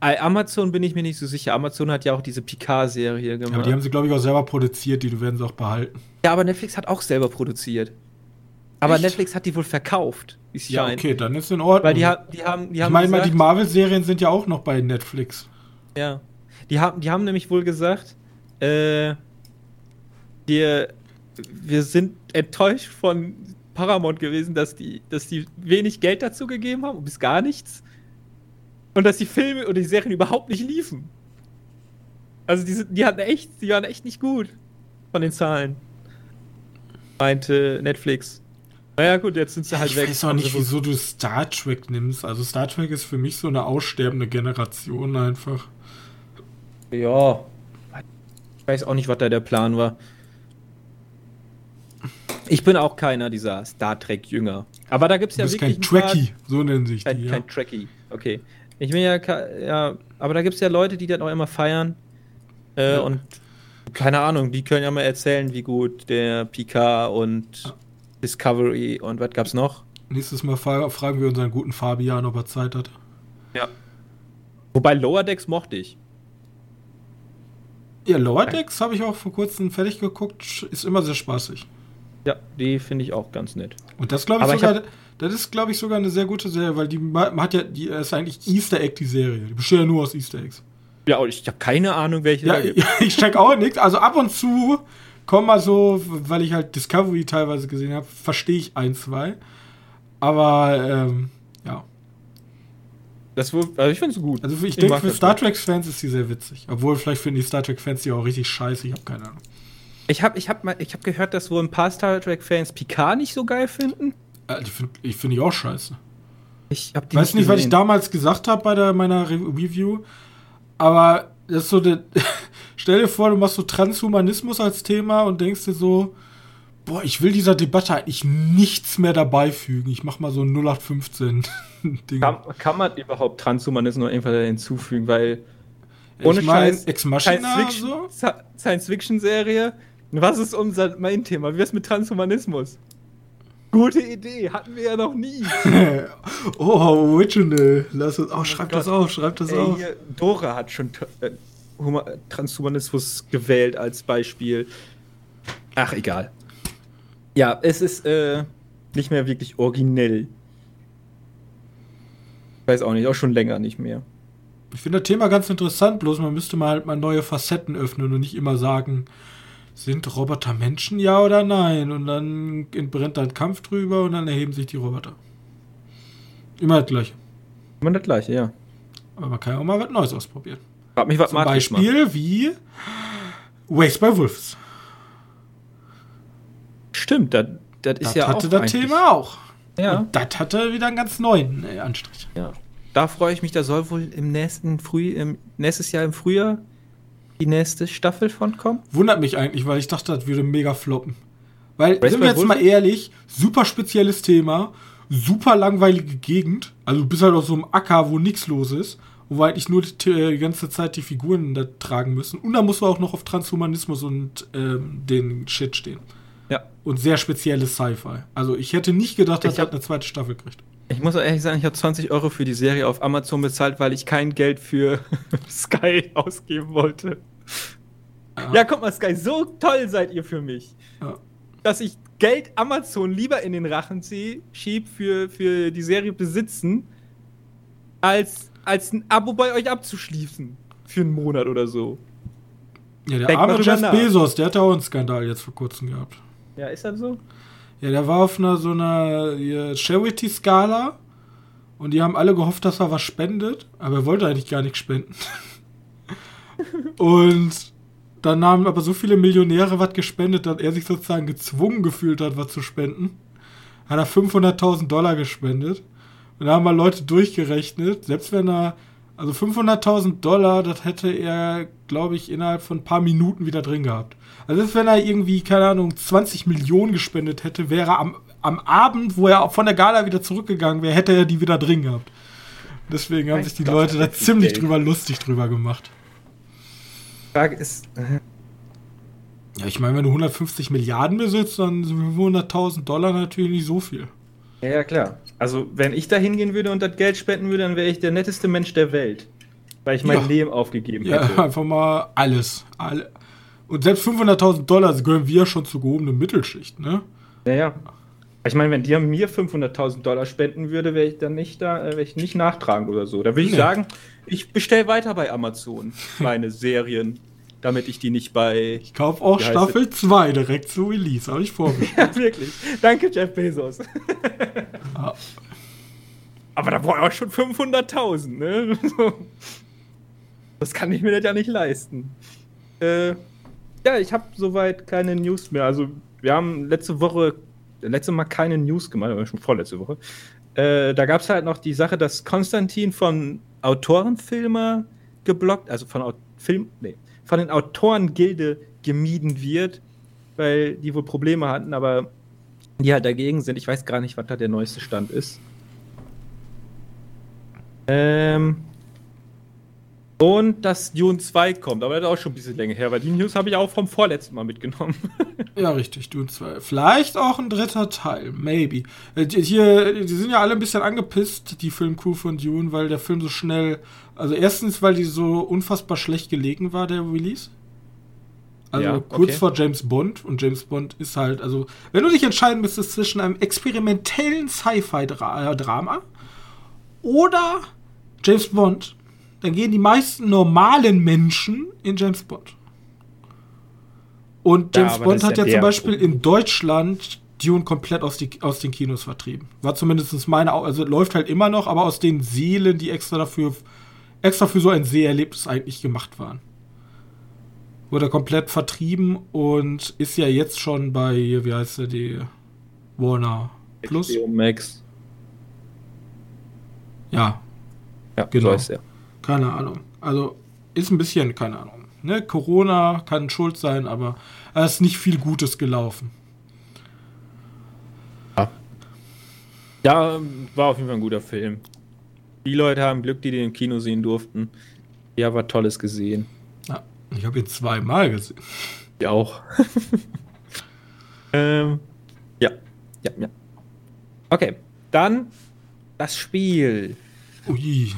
Amazon bin ich mir nicht so sicher. Amazon hat ja auch diese Picard-Serie gemacht. Aber die haben sie, glaube ich, auch selber produziert, die werden sie auch behalten. ja, aber Netflix hat auch selber produziert. Aber Echt? Netflix hat die wohl verkauft, Ja, scheint. okay, dann ist in Ordnung. Weil die, ha die haben, die ich haben meine mal, gesagt, die Marvel-Serien sind ja auch noch bei Netflix. Ja. Die haben, die haben nämlich wohl gesagt, äh, wir, wir sind enttäuscht von Paramount gewesen, dass die, dass die wenig Geld dazu gegeben haben, bis gar nichts. Und dass die Filme oder die Serien überhaupt nicht liefen. Also die, die hatten echt, die waren echt nicht gut von den Zahlen. Meinte Netflix. Naja gut, jetzt sind sie halt ich weg. weiß auch nicht, wieso du Star Trek nimmst. Also Star Trek ist für mich so eine aussterbende Generation einfach. Ja. Ich weiß auch nicht, was da der Plan war. Ich bin auch keiner dieser Star Trek-Jünger. Aber da gibt es Du ja bist wirklich. kein ein paar- Trekkie, so nennen sich Kein, die. Ja. kein Trekkie. Okay. Ich bin ja, ja. Aber da gibt es ja Leute, die das auch immer feiern. Äh, Ja. Und keine Ahnung, die können ja mal erzählen, wie gut der Picard und Discovery und was gab's noch? Nächstes Mal fra fragen wir unseren guten Fabian, ob er Zeit hat. Ja. Wobei Lower Decks mochte ich. Ja, Lower Decks habe ich auch vor kurzem fertig geguckt. Ist immer sehr spaßig. Ja, die finde ich auch ganz nett. Und das glaube ich Aber sogar, ich das ist glaube ich sogar eine sehr gute Serie, weil die man hat ja, die ist eigentlich Easter Egg die Serie. Die besteht ja nur aus Easter Eggs. Ja, und ich habe keine Ahnung, welche. Ja, ja [laughs] ich check auch nichts. Also ab und zu kommen mal so, weil ich halt Discovery teilweise gesehen habe, verstehe ich ein, zwei. Aber ähm, ja. Das wohl, also ich finde es gut. Also ich, ich denke, für Star Trek-Fans ist sie sehr witzig. Obwohl, vielleicht finden die Star Trek-Fans die auch richtig scheiße. Ich habe keine Ahnung. Ich habe ich hab hab gehört, dass wohl ein paar Star Trek-Fans Picard nicht so geil finden. Ich finde ich find die auch scheiße. Ich hab die weiß nicht, was ich damals gesagt habe bei der, meiner Review, aber das ist so der. [laughs] stell dir vor, du machst so Transhumanismus als Thema und denkst dir so, boah, ich will dieser Debatte eigentlich nichts mehr dabei fügen. Ich mach mal so ein 0815 [laughs] Ding. Kann, kann man überhaupt Transhumanismus noch irgendwann hinzufügen, weil ohne ich mein, Scheiß, Ex Machina so? Science-Fiction-Serie. Was ist unser mein Thema? Wie wär's mit Transhumanismus? Gute Idee, hatten wir ja noch nie. [laughs] oh, original. Lass uns, oh, schreib oh das auf, schreib das Ey, auf. Dora hat schon äh, Transhumanismus gewählt als Beispiel. Ach, egal. Ja, es ist äh, nicht mehr wirklich originell. Weiß auch nicht, auch schon länger nicht mehr. Ich finde das Thema ganz interessant, bloß man müsste mal halt mal neue Facetten öffnen und nicht immer sagen, sind Roboter Menschen, ja oder nein? Und dann entbrennt ein Kampf drüber und dann erheben sich die Roboter. Immer das Gleiche. Immer das Gleiche, ja. Aber man kann ja auch mal was Neues ausprobieren. Frag mich, was Zum Beispiel wie Waste by Wolves. Stimmt, das, das ist das ja hatte das Thema auch. Ja. Und das hatte wieder einen ganz neuen äh, Anstrich. Ja da freue ich mich, da soll wohl im nächsten Früh, im, nächstes Jahr im Frühjahr die nächste Staffel von kommen. Wundert mich eigentlich, weil ich dachte, das würde mega floppen. Weil, Race sind wir jetzt Wolf? mal ehrlich, super spezielles Thema, super langweilige Gegend. Also du bist halt auf so einem Acker, wo nichts los ist, wo wir eigentlich nur die, die, ganze Zeit die Figuren da tragen müssen. Und da musst du auch noch auf Transhumanismus und ähm, den Shit stehen. Ja. Und sehr spezielles Sci-Fi. Also ich hätte nicht gedacht, dass er eine zweite Staffel kriegt. Ich muss ehrlich sagen, ich habe 20 Euro für die Serie auf Amazon bezahlt, weil ich kein Geld für [laughs] Sky ausgeben wollte. Ja. ja, guck mal, Sky, so toll seid ihr für mich. Ja. Dass ich Geld Amazon lieber in den Rachen ziehe, schieb für, für die Serie besitzen, als, als ein Abo bei euch abzuschließen. Für einen Monat oder so. Ja, der Denk arme Jeff nach. Bezos, der hat ja auch einen Skandal jetzt vor kurzem gehabt. Ja, ist das so? Ja, der war auf einer so einer Charity-Skala und die haben alle gehofft, dass er was spendet, aber er wollte eigentlich gar nichts spenden. [laughs] und dann haben aber so viele Millionäre was gespendet, dass er sich sozusagen gezwungen gefühlt hat, was zu spenden. Hat er 500.000 Dollar gespendet. Und da haben mal Leute durchgerechnet, selbst wenn er, also 500.000 Dollar, das hätte er, glaube ich, innerhalb von ein paar Minuten wieder drin gehabt. Also wenn er irgendwie, keine Ahnung, 20 Millionen gespendet hätte, wäre am, am Abend, wo er von der Gala wieder zurückgegangen wäre, hätte er die wieder drin gehabt. Deswegen haben mein sich die Gott, Leute da ziemlich Geld. drüber lustig drüber gemacht. Frage ist. Äh ja, ich meine, wenn du 150 Milliarden besitzt, dann sind 500.000 Dollar natürlich nicht so viel. Ja, ja, klar. Also, wenn ich da hingehen würde und das Geld spenden würde, dann wäre ich der netteste Mensch der Welt. Weil ich mein ja. Leben aufgegeben hätte. Ja, [laughs] einfach mal alles. Alle, und selbst 500.000 Dollar gehören wir schon zur gehobenen Mittelschicht, ne? Ja, ja. Ich meine, wenn dir mir 500.000 Dollar spenden würde, wäre ich dann nicht da, äh, wäre ich nicht nachtragen oder so. Da würde ich nee. sagen, ich bestelle weiter bei Amazon meine [laughs] Serien, damit ich die nicht bei. Ich kaufe auch Staffel 2 direkt zu Release, habe ich [laughs] vorgestellt. ja, wirklich. Danke, Jeff Bezos. ja. [laughs] Aber da brauche ich auch schon 500.000, ne? das kann ich mir das ja nicht leisten. Äh, ja, ich habe soweit keine News mehr. Also, wir haben letzte Woche, letzte Mal keine News gemacht, aber schon vorletzte Woche. Äh, da gab es halt noch die Sache, dass Konstantin von Autorenfilmer geblockt, also von Film, nee, von den Autorengilde gemieden wird, weil die wohl Probleme hatten, aber die halt dagegen sind. Ich weiß gar nicht, was da der neueste Stand ist. Ähm, und dass Dune 2 kommt, aber das ist auch schon ein bisschen länger her, weil die News habe ich auch vom vorletzten Mal mitgenommen. [laughs] ja, richtig, Dune 2. Vielleicht auch ein dritter Teil, maybe. Äh, hier, die sind ja alle ein bisschen angepisst, die Filmcrew von Dune, weil der Film so schnell. Also, erstens, weil die so unfassbar schlecht gelegen war, der Release. Also Ja, kurz okay. vor James Bond. Und James Bond ist halt, also, wenn du dich entscheiden müsstest zwischen einem experimentellen Sci-Fi-Drama oder James Bond, dann gehen die meisten normalen Menschen in James Bond. Und Ja, James aber Bond hat ja ja, zum Beispiel in Deutschland Dune komplett aus, die, aus den Kinos vertrieben. War zumindest meine, also läuft halt immer noch, aber aus den Seelen, die extra dafür, extra für so ein Seherlebnis eigentlich gemacht waren. Wurde komplett vertrieben und ist ja jetzt schon bei, wie heißt der, die Warner Plus? HBO Max. Ja, Ja, Genau. so ist er. Keine Ahnung. Also ist ein bisschen, keine Ahnung. Ne? Corona kann schuld sein, aber es ist nicht viel Gutes gelaufen. Ja, war auf jeden Fall ein guter Film. Die Leute haben Glück, die den im Kino sehen durften. Ja, war Tolles gesehen. Ja, ich habe ihn zweimal gesehen. Ja, auch. [laughs] ähm, ja, ja, ja. Okay, dann das Spiel. Ui.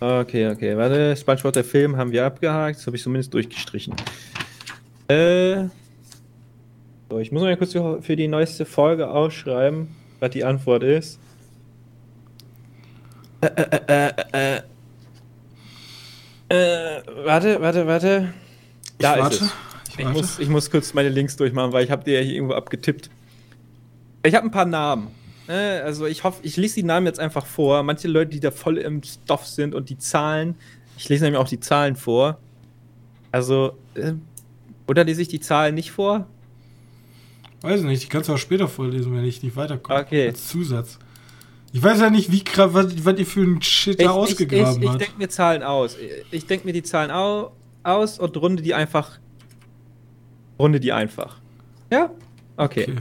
Okay, okay, warte. SpongeBob der Film haben wir abgehakt. Das habe ich zumindest durchgestrichen. Äh. So, ich muss mal kurz für, die neueste Folge ausschreiben, was die Antwort ist. Äh, äh, äh, äh, äh, warte, warte, warte. Da ich ist warte. es. Ich Ich muss, ich muss kurz meine Links durchmachen, weil ich habe die ja hier irgendwo abgetippt. Ich habe ein paar Namen. Ne? Also ich hoffe, ich lese die Namen jetzt einfach vor. Manche Leute, die da voll im Stoff sind und die Zahlen. Ich lese nämlich auch die Zahlen vor. Also, äh, oder lese ich die Zahlen nicht vor? Weiß nicht, die kannst du auch später vorlesen, wenn ich nicht weiterkomme. Okay. Als Zusatz. Ich weiß ja nicht, wie krass, was, was ihr für ein Shit da ich ich, ausgegraben ich, ich habt. denke mir Zahlen aus. Ich denke mir die Zahlen au aus und runde die einfach. Runde die einfach. Ja? Okay. Okay.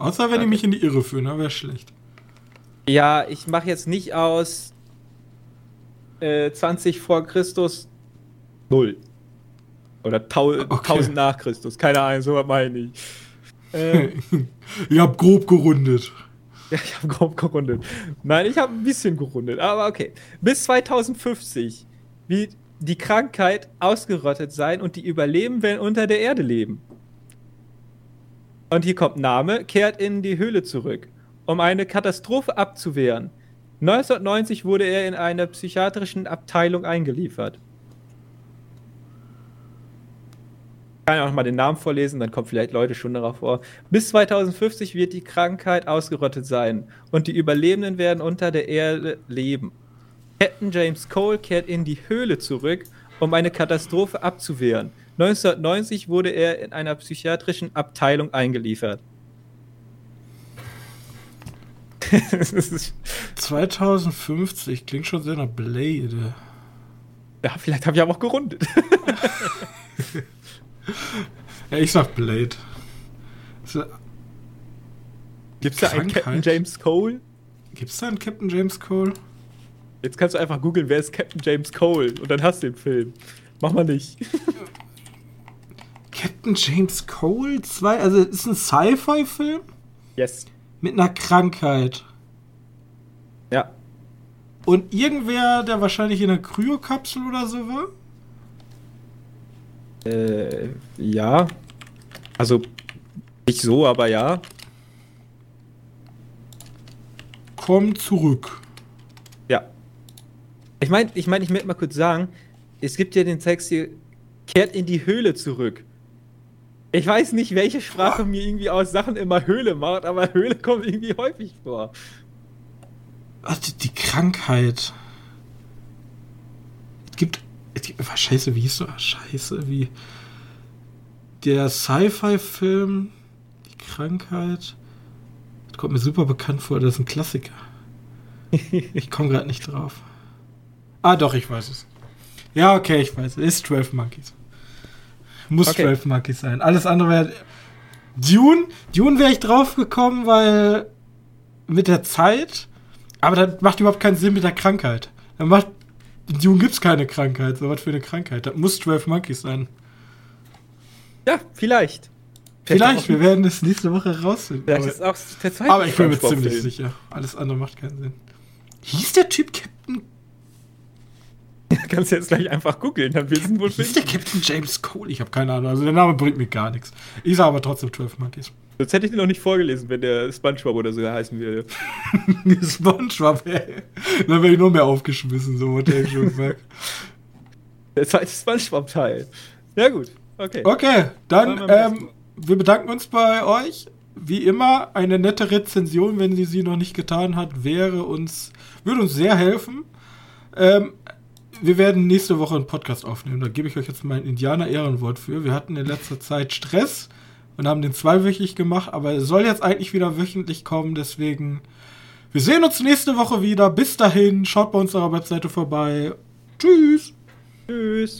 Außer wenn Okay. die mich in die Irre führen, dann wäre schlecht. Ja, ich mache jetzt nicht aus äh, 20 vor Christus 0. Oder tau Okay. 1000 nach Christus. Keine Ahnung, so was meine ich. Ähm, [laughs] Ihr habt grob gerundet. ja, [laughs] ich habe grob gerundet. Nein, ich habe ein bisschen gerundet, aber okay. Bis 2050 wird die Krankheit ausgerottet sein und die Überleben werden unter der Erde leben. Und hier kommt Name, kehrt in die Höhle zurück, um eine Katastrophe abzuwehren. 1990 wurde er in einer psychiatrischen Abteilung eingeliefert. Ich kann ja auch mal den Namen vorlesen, dann kommen vielleicht Leute schon darauf vor. Bis 2050 wird die Krankheit ausgerottet sein und die Überlebenden werden unter der Erde leben. Captain James Cole kehrt in die Höhle zurück, um eine Katastrophe abzuwehren. 1990 wurde er in einer psychiatrischen Abteilung eingeliefert. Das ist- 2050 klingt schon sehr nach Blade. ja, vielleicht habe ich aber auch gerundet. [laughs] Ja, ich sag Blade. Gibt es da einen? Captain James Cole? Gibt's da einen Captain James Cole? Jetzt kannst du einfach googeln, wer ist Captain James Cole und dann hast du den Film. Mach mal nicht. [laughs] Captain James Cole 2? Also, ist ein Sci-Fi-Film? Yes. Mit einer Krankheit. Ja. Und irgendwer, der wahrscheinlich in einer Kryokapsel oder so war? Äh, ja. Also, nicht so, aber ja. Komm zurück. Ja. Ich meine, ich, mein, ich möchte mal kurz sagen, es gibt ja den Text hier, kehrt in die Höhle zurück. Ich weiß nicht, welche Sprache mir irgendwie aus Sachen immer Höhle macht, aber Höhle kommt irgendwie häufig vor. Warte, die Krankheit. Es gibt. Es gibt scheiße, wie hieß so? Scheiße, wie. Der Sci-Fi-Film. Die Krankheit. Das kommt mir super bekannt vor, das ist ein Klassiker. Ich komme gerade nicht drauf. Ah, doch, ich weiß es. Ja, okay, ich weiß es. Ist 12 Monkeys. Muss Okay. 12 Monkeys sein. Alles andere wäre. Dune? Dune wäre ich drauf gekommen, weil mit der Zeit. Aber das macht überhaupt keinen Sinn mit der Krankheit. Dann macht. In Dune gibt es keine Krankheit. So was für eine Krankheit. Das muss 12 Monkeys sein. Ja, vielleicht. Vielleicht, wir werden das nächste Woche rausfinden. Vielleicht Aber- ist auch der zweite Aber ich bin mir ziemlich sicher. Alles andere macht keinen Sinn. Hieß der Typ Captain [laughs] kannst du jetzt gleich einfach googeln, dann wissen wohl Ist der Captain James Cole? Ich habe keine Ahnung. Also der Name bringt mir gar nichts. Ich sage aber trotzdem 12 Monkeys. Sonst hätte ich den noch nicht vorgelesen, wenn der SpongeBob oder so heißen würde. [laughs] SpongeBob, ey. Dann wäre ich noch mehr aufgeschmissen, so was der schon sagt. [laughs] Der zweite SpongeBob-Teil. Ja, gut. Okay. Okay, dann, ähm, wir bedanken uns bei euch. Wie immer, eine nette Rezension, wenn sie sie noch nicht getan hat, wäre uns, würde uns sehr helfen. Ähm, wir werden nächste Woche einen Podcast aufnehmen. Da gebe ich euch jetzt mein Indianer-Ehrenwort für. Wir hatten in letzter Zeit Stress und haben den zweiwöchig gemacht, aber es soll jetzt eigentlich wieder wöchentlich kommen. Deswegen, wir sehen uns nächste Woche wieder. Bis dahin, schaut bei unserer Webseite vorbei. Tschüss. Tschüss.